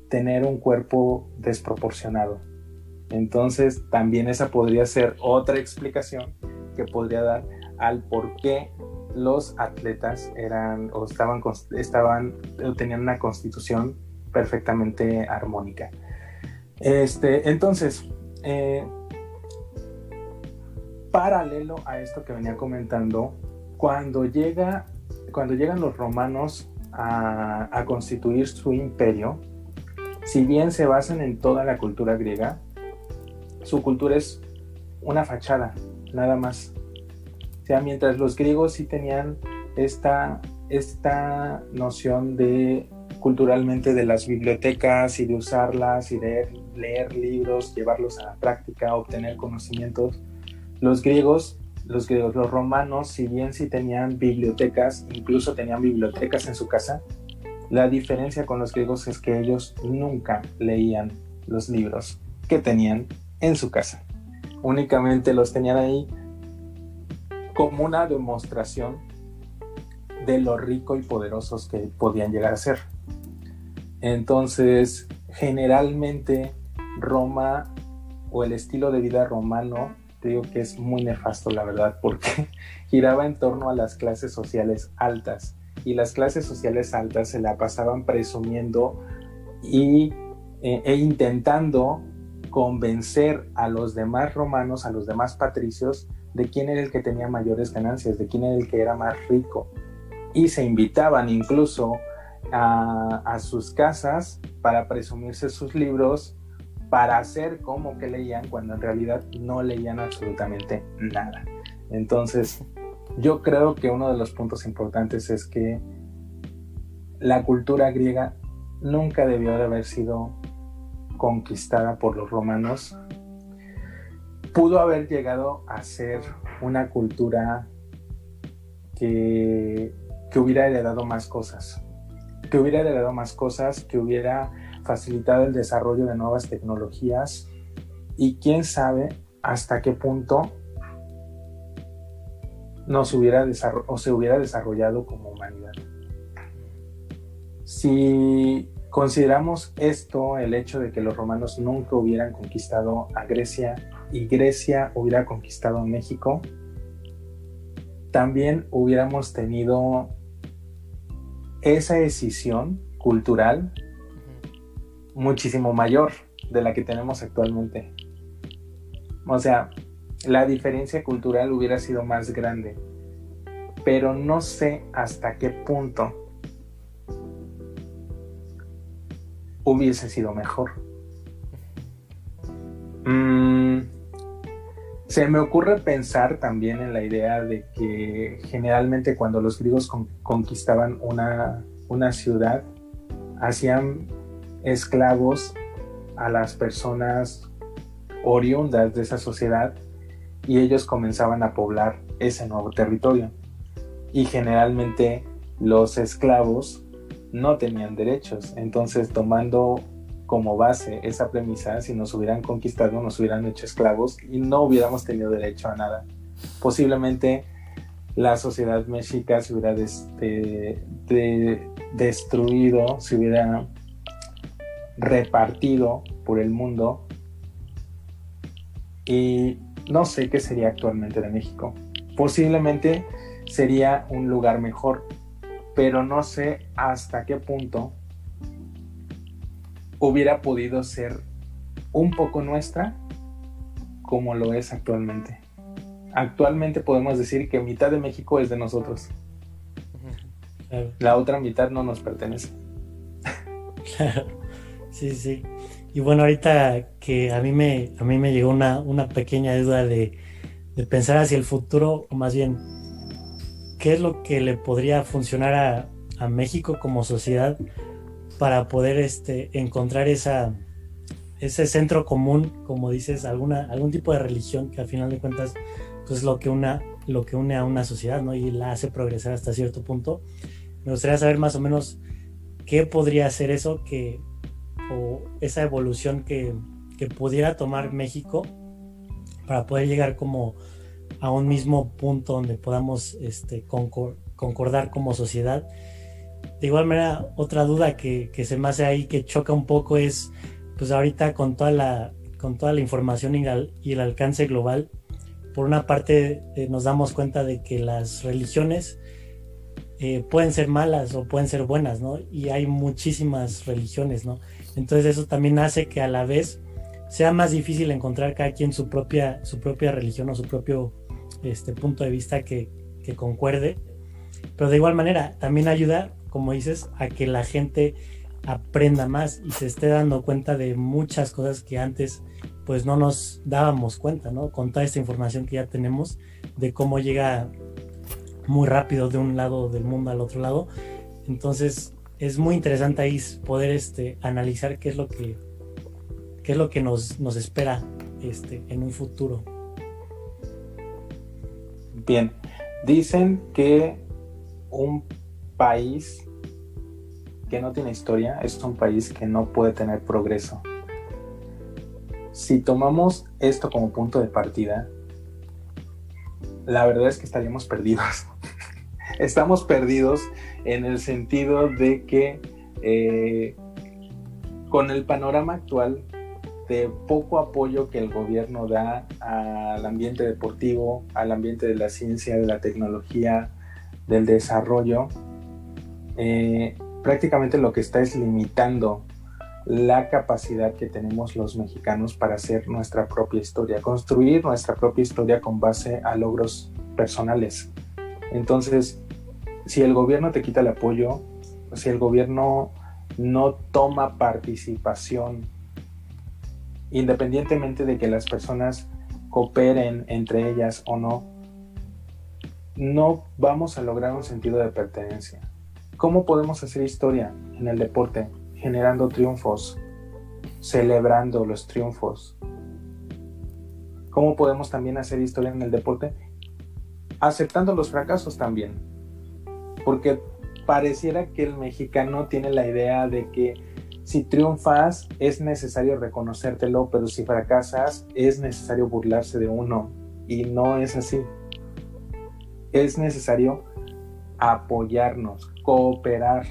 tener un cuerpo desproporcionado. Entonces, también esa podría ser otra explicación que podría dar al por qué los atletas eran o estaban, estaban tenían una constitución perfectamente armónica. Este, entonces, eh, paralelo a esto que venía comentando, cuando, llega, cuando llegan los romanos a, a constituir su imperio, si bien se basan en toda la cultura griega, su cultura es una fachada, nada más. O sea, mientras los griegos sí tenían esta, esta noción de culturalmente de las bibliotecas y de usarlas y de leer libros, llevarlos a la práctica, obtener conocimientos, los griegos, los griegos, los romanos, si bien sí tenían bibliotecas, incluso tenían bibliotecas en su casa, la diferencia con los griegos es que ellos nunca leían los libros que tenían en su casa. Únicamente los tenían ahí como una demostración de lo rico y poderosos que podían llegar a ser. Entonces, generalmente Roma o el estilo de vida romano, digo que es muy nefasto, la verdad, porque giraba en torno a las clases sociales altas y las clases sociales altas se la pasaban presumiendo y, eh, e intentando convencer a los demás romanos, a los demás patricios, de quién era el que tenía mayores ganancias, de quién era el que era más rico. Y se invitaban incluso a, a sus casas para presumirse sus libros, para hacer como que leían cuando en realidad no leían absolutamente nada. Entonces, yo creo que uno de los puntos importantes es que la cultura griega nunca debió de haber sido conquistada por los romanos. Pudo haber llegado a ser una cultura que, que hubiera heredado más cosas, que hubiera heredado más cosas, que hubiera facilitado el desarrollo de nuevas tecnologías y quién sabe hasta qué punto nos hubiera o se hubiera desarrollado como humanidad. Si consideramos esto, el hecho de que los romanos nunca hubieran conquistado a Grecia y Grecia hubiera conquistado México, también hubiéramos tenido esa decisión cultural muchísimo mayor de la que tenemos actualmente. O sea, la diferencia cultural hubiera sido más grande, pero no sé hasta qué punto hubiese sido mejor. Mm, se me ocurre pensar también en la idea de que generalmente cuando los griegos conquistaban una, una ciudad, hacían esclavos a las personas oriundas de esa sociedad y ellos comenzaban a poblar ese nuevo territorio. Y generalmente los esclavos no tenían derechos. Entonces, tomando como base esa premisa, si nos hubieran conquistado, nos hubieran hecho esclavos y no hubiéramos tenido derecho a nada. Posiblemente la sociedad mexica se hubiera destruido, se hubiera repartido por el mundo y no sé qué sería actualmente de México. Posiblemente sería un lugar mejor, pero no sé hasta qué punto hubiera podido ser un poco nuestra como lo es actualmente. Actualmente podemos decir que mitad de México es de nosotros. La otra mitad no nos pertenece. Claro, sí, sí. Y bueno, ahorita que a mí me, a mí me llegó una, una pequeña duda de, de pensar hacia el futuro, o más bien qué es lo que le podría funcionar a, México como sociedad para poder este, encontrar esa, ese centro común, como dices, alguna, algún tipo de religión que al final de cuentas pues lo que, lo que une a una sociedad ¿no? y la hace progresar hasta cierto punto. Me gustaría saber más o menos qué podría ser eso que, o esa evolución que, que pudiera tomar México para poder llegar como a un mismo punto donde podamos este, concordar como sociedad. De igual manera, otra duda que, se me hace ahí que choca un poco es, pues ahorita con toda la, con toda la información y, el alcance global, por una parte eh, nos damos cuenta de que las religiones eh, pueden ser malas o pueden ser buenas, ¿no? Y hay muchísimas religiones, ¿no? Entonces eso también hace que a la vez sea más difícil encontrar cada quien su propia, su propia religión o su propio este punto de vista que, concuerde. Pero de igual manera, también ayuda, como dices, a que la gente aprenda más y se esté dando cuenta de muchas cosas que antes pues no nos dábamos cuenta, ¿no? Con toda esta información que ya tenemos de cómo llega muy rápido de un lado del mundo al otro lado. Entonces es muy interesante ahí poder este, analizar qué es lo que, qué es lo que nos, nos espera este, en un futuro. Bien, dicen que un país que no tiene historia es un país que no puede tener progreso. Si tomamos esto como punto de partida, la verdad es que estaríamos perdidos. Estamos perdidos en el sentido de que eh, con el panorama actual de poco apoyo que el gobierno da al ambiente deportivo, al ambiente de la ciencia, de la tecnología, del desarrollo, eh, prácticamente lo que está es limitando la capacidad que tenemos los mexicanos para hacer nuestra propia historia, construir nuestra propia historia con base a logros personales. Entonces, si el gobierno te quita el apoyo, si el gobierno no toma participación, independientemente de que las personas cooperen entre ellas o no, no vamos a lograr un sentido de pertenencia. ¿Cómo podemos hacer historia en el deporte? Generando triunfos, celebrando los triunfos. ¿Cómo podemos también hacer historia en el deporte? Aceptando los fracasos también. Porque pareciera que el mexicano tiene la idea de que si triunfas es necesario reconocértelo, pero si fracasas es necesario burlarse de uno. Y no es así. Es necesario apoyarnos, cooperar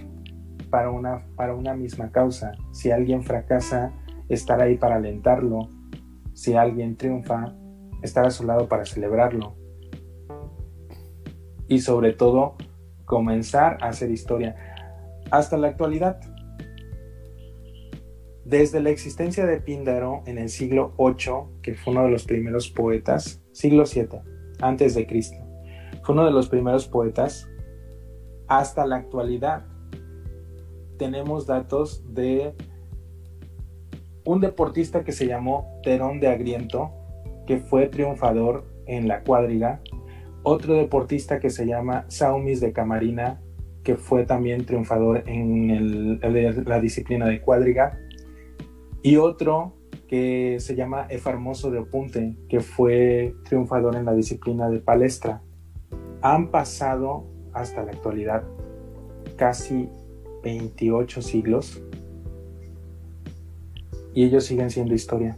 para una, para una misma causa. Si alguien fracasa, estar ahí para alentarlo. Si alguien triunfa, estar a su lado para celebrarlo. Y sobre todo, comenzar a hacer historia. Hasta la actualidad, desde la existencia de Píndaro en el siglo VIII, que fue uno de los primeros poetas, siglo VII, antes de Cristo, fue uno de los primeros poetas, hasta la actualidad tenemos datos de un deportista que se llamó Terón de Agriento, que fue triunfador en la cuadriga, otro deportista que se llama Saumis de Camarina, que fue también triunfador en la disciplina de cuadriga, y otro que se llama Efarmoso de Opunte, que fue triunfador en la disciplina de palestra. Han pasado hasta la actualidad casi 28 siglos y ellos siguen siendo historia.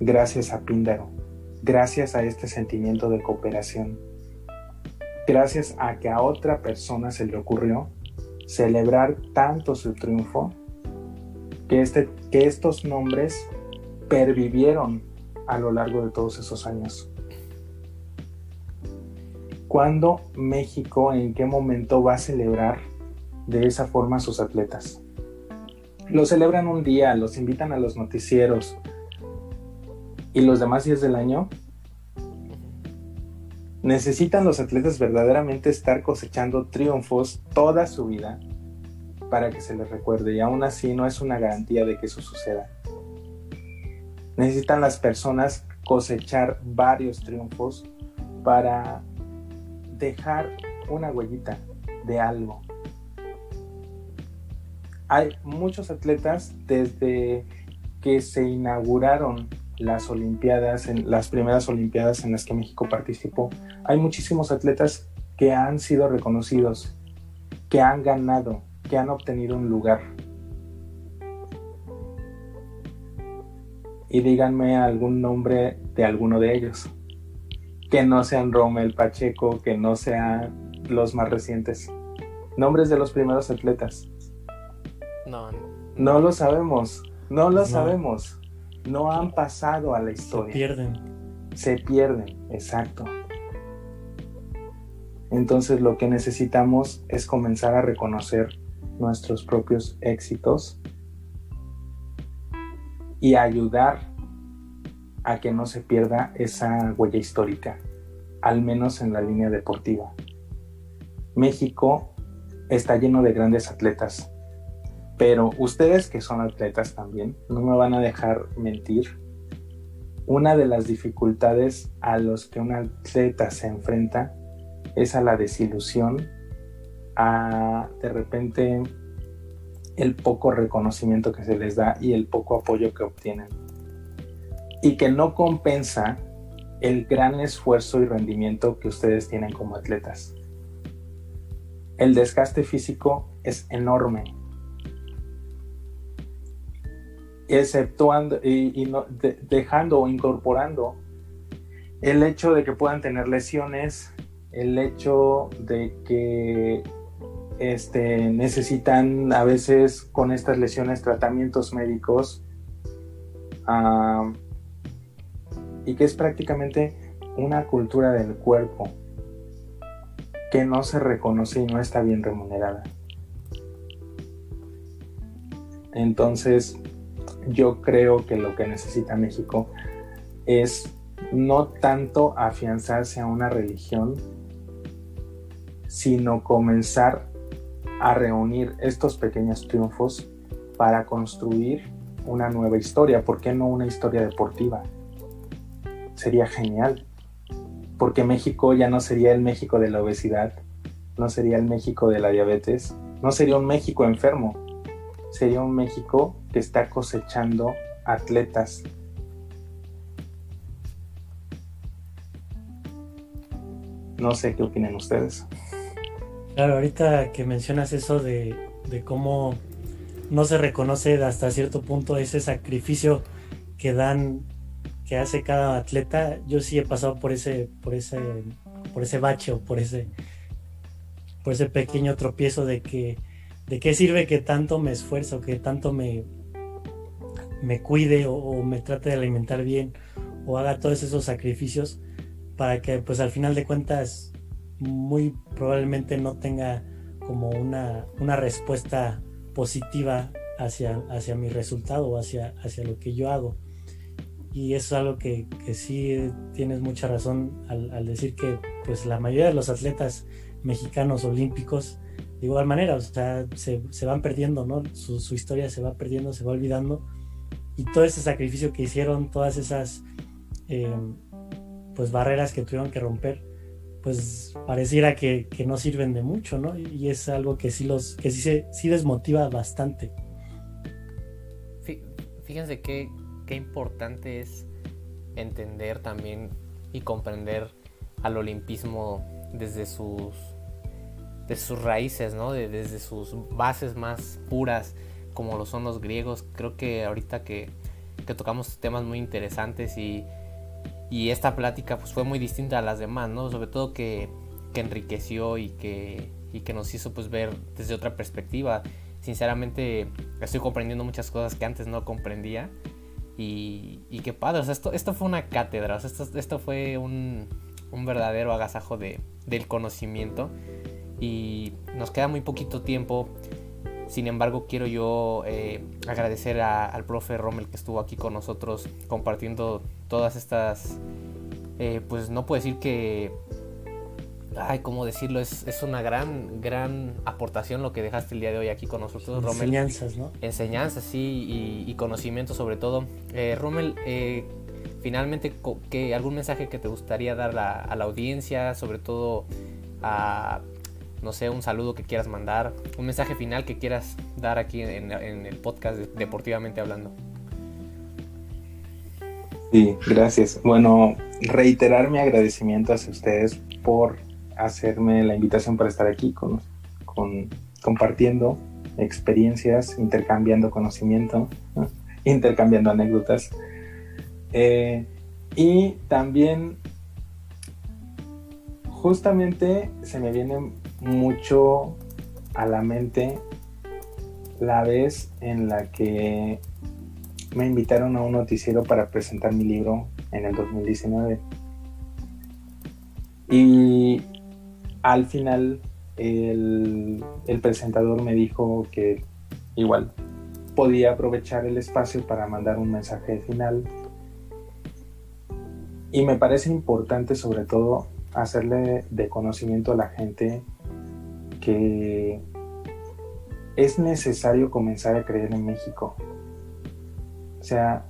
Gracias a Píndaro gracias a este sentimiento de cooperación, gracias a que a otra persona se le ocurrió celebrar tanto su triunfo, que, este, que estos nombres pervivieron a lo largo de todos esos años. ¿Cuándo México, en qué momento va a celebrar de esa forma a sus atletas? Lo celebran un día, los invitan a los noticieros, y los demás días del año, necesitan los atletas verdaderamente estar cosechando triunfos toda su vida para que se les recuerde y aún así no es una garantía de que eso suceda. Necesitan las personas cosechar varios triunfos para dejar una huellita de algo. Hay muchos atletas desde que se inauguraron las Olimpiadas, en las primeras Olimpiadas en las que México participó, hay muchísimos atletas que han sido reconocidos, que han ganado, que han obtenido un lugar. Y díganme algún nombre de alguno de ellos. Que no sean Rommel, Pacheco, que no sean los más recientes. Nombres de los primeros atletas. No. No lo sabemos. No lo sabemos no han pasado a la historia. Se pierden. Se pierden, exacto. Entonces lo que necesitamos es comenzar a reconocer nuestros propios éxitos y ayudar a que no se pierda esa huella histórica, al menos en la línea deportiva. México está lleno de grandes atletas, pero ustedes que son atletas también, no me van a dejar mentir. Una de las dificultades a los que un atleta se enfrenta es a la desilusión, a de repente el poco reconocimiento que se les da y el poco apoyo que obtienen. Y que no compensa el gran esfuerzo y rendimiento que ustedes tienen como atletas. El desgaste físico es enorme exceptuando y, no, dejando o incorporando el hecho de que puedan tener lesiones, el hecho de que este, necesitan a veces con estas lesiones tratamientos médicos y que es prácticamente una cultura del cuerpo que no se reconoce y no está bien remunerada. Entonces, yo creo que lo que necesita México es no tanto afianzarse a una religión, sino comenzar a reunir estos pequeños triunfos para construir una nueva historia. ¿Por qué no una historia deportiva? Sería genial. Porque México ya no sería el México de la obesidad, no sería el México de la diabetes, no sería un México enfermo, sería un México que está cosechando atletas. No sé qué opinan ustedes. Claro, ahorita que mencionas eso de, de cómo no se reconoce hasta cierto punto ese sacrificio que dan, que hace cada atleta. Yo sí he pasado por ese, por ese, por ese bache o por ese, por ese pequeño tropiezo de que, de qué sirve que tanto me esfuerzo, que tanto me, me cuide o, me trate de alimentar bien o haga todos esos sacrificios para que pues al final de cuentas muy probablemente no tenga como una, una respuesta positiva hacia, hacia mi resultado o hacia, hacia lo que yo hago. Y es algo que, que sí tienes mucha razón al, decir que pues la mayoría de los atletas mexicanos olímpicos de igual manera, o sea, se, se van perdiendo, ¿no? Su, su, historia se va perdiendo, se va olvidando. Y todo ese sacrificio que hicieron, todas esas eh, pues barreras que tuvieron que romper, pues pareciera que, no sirven de mucho, ¿no? Y es algo que sí los, que sí se, sí desmotiva bastante. Fíjense qué, qué importante es entender también y comprender al olimpismo desde sus, sus raíces, ¿no? desde sus bases más puras, como lo son los griegos. Creo que ahorita que, que tocamos temas muy interesantes y y esta plática pues fue muy distinta a las demás, ¿no? Sobre todo que, que enriqueció y que, y que nos hizo pues ver desde otra perspectiva. Sinceramente estoy comprendiendo muchas cosas que antes no comprendía. Y, qué padre, esto, esto fue una cátedra, o sea, esto, esto fue un, un verdadero agasajo de, del conocimiento. Y nos queda muy poquito tiempo sin embargo, quiero yo eh, agradecer al profe Rommel que estuvo aquí con nosotros compartiendo todas estas, eh, pues no puedo decir que, ay, ¿cómo decirlo? Es, una gran, gran aportación lo que dejaste el día de hoy aquí con nosotros, Rommel. Enseñanzas, ¿no? Enseñanzas, sí, y, conocimiento sobre todo. Eh, Rommel, eh, finalmente, ¿qué, ¿algún mensaje que te gustaría dar a la audiencia, sobre todo a no sé, un saludo que quieras mandar, un mensaje final que quieras dar aquí en, el podcast Deportivamente Hablando. Sí, gracias. Bueno, reiterar mi agradecimiento hacia ustedes por hacerme la invitación para estar aquí con, compartiendo experiencias, intercambiando conocimiento, intercambiando anécdotas. Eh, y también justamente se me viene mucho a la mente la vez en la que me invitaron a un noticiero para presentar mi libro en el 2019. Y al final el, presentador me dijo que igual podía aprovechar el espacio para mandar un mensaje final. Y me parece importante sobre todo hacerle de conocimiento a la gente que es necesario comenzar a creer en México. O sea,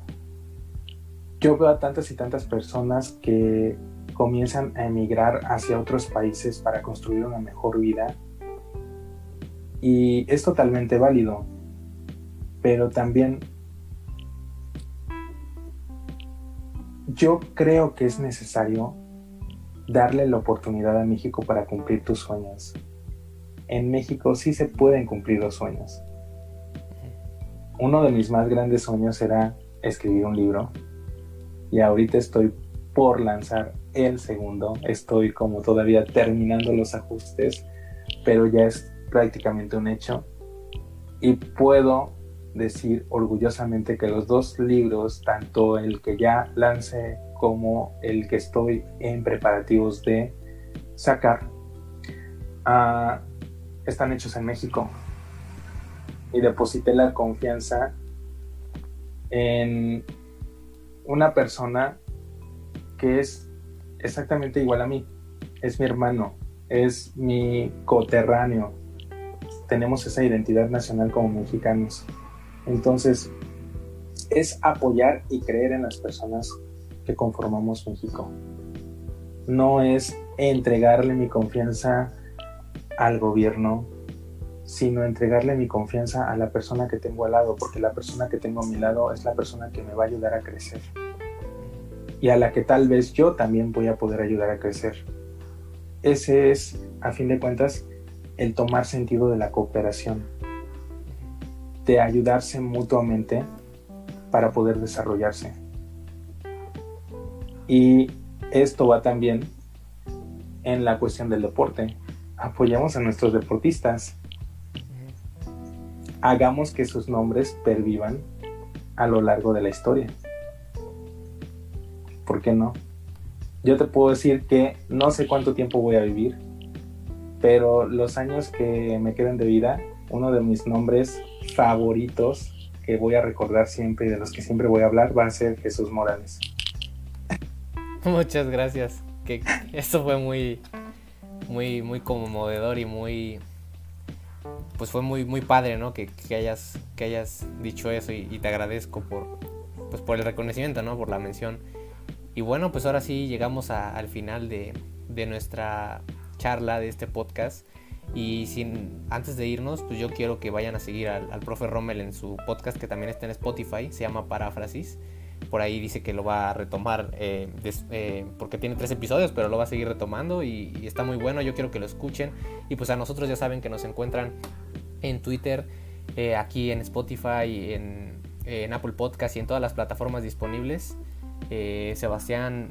yo veo a tantas y tantas personas que comienzan a emigrar hacia otros países para construir una mejor vida. Y es totalmente válido, pero también yo creo que es necesario darle la oportunidad a México para cumplir tus sueños. En México sí se pueden cumplir los sueños. Uno de mis más grandes sueños era escribir un libro y ahorita estoy por lanzar el segundo. Estoy como todavía terminando los ajustes, pero ya es prácticamente un hecho. Y puedo decir orgullosamente que los dos libros, tanto el que ya lancé como el que estoy en preparativos de sacar, uh, están hechos en México. Y deposité la confianza en una persona que es exactamente igual a mí. Es mi hermano, es mi coterráneo. tenemos esa identidad nacional como mexicanos. Entonces, es apoyar y creer en las personas que conformamos México. No es entregarle mi confianza al gobierno, sino entregarle mi confianza a la persona que tengo al lado, porque la persona que tengo a mi lado es la persona que me va a ayudar a crecer y a la que tal vez yo también voy a poder ayudar a crecer. Ese es, a fin de cuentas, el tomar sentido de la cooperación, de ayudarse mutuamente para poder desarrollarse. Y esto va también en la cuestión del deporte. Apoyamos a nuestros deportistas. Hagamos que sus nombres pervivan a lo largo de la historia. ¿Por qué no? Yo te puedo decir que no sé cuánto tiempo voy a vivir, pero los años que me queden de vida, uno de mis nombres favoritos que voy a recordar siempre y de los que siempre voy a hablar va a ser Jesús Morales. Muchas gracias. Que esto fue muy, muy, muy conmovedor y muy, pues fue muy, muy padre, ¿no? Que, hayas, que hayas dicho eso y, te agradezco por, pues por el reconocimiento, ¿no? Por la mención. Y bueno, pues ahora sí llegamos al final de, de nuestra charla, de este podcast. Y sin, antes de irnos, pues yo quiero que vayan a seguir al, al profe Rommel en su podcast que también está en Spotify, se llama Paráfrasis. Por ahí dice que lo va a retomar eh, eh, porque tiene tres episodios, pero lo va a seguir retomando y, está muy bueno. Yo quiero que lo escuchen. Y pues a nosotros ya saben que nos encuentran en Twitter, eh, aquí en Spotify, en, Apple Podcast y en todas las plataformas disponibles. Sebastián,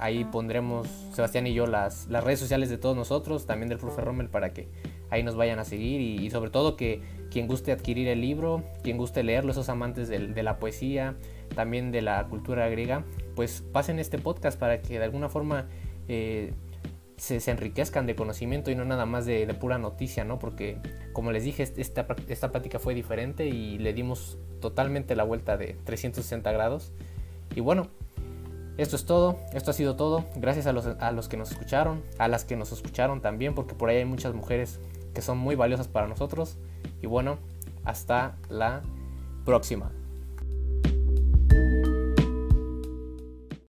ahí pondremos, Sebastián y yo, las, las, redes sociales de todos nosotros, también del profe Rommel, para que ahí nos vayan a seguir y, sobre todo que quien guste adquirir el libro, quien guste leerlo, esos amantes de, la poesía, también de la cultura griega, pues pasen este podcast para que de alguna forma eh, se, enriquezcan de conocimiento y no nada más de, pura noticia, ¿no? Porque como les dije, esta, esta plática fue diferente y le dimos totalmente la vuelta de 360 grados. Y bueno, esto es todo, esto ha sido todo. Gracias a los, a los que nos escucharon, a las que nos escucharon también, porque por ahí hay muchas mujeres que son muy valiosas para nosotros. Y bueno, hasta la próxima.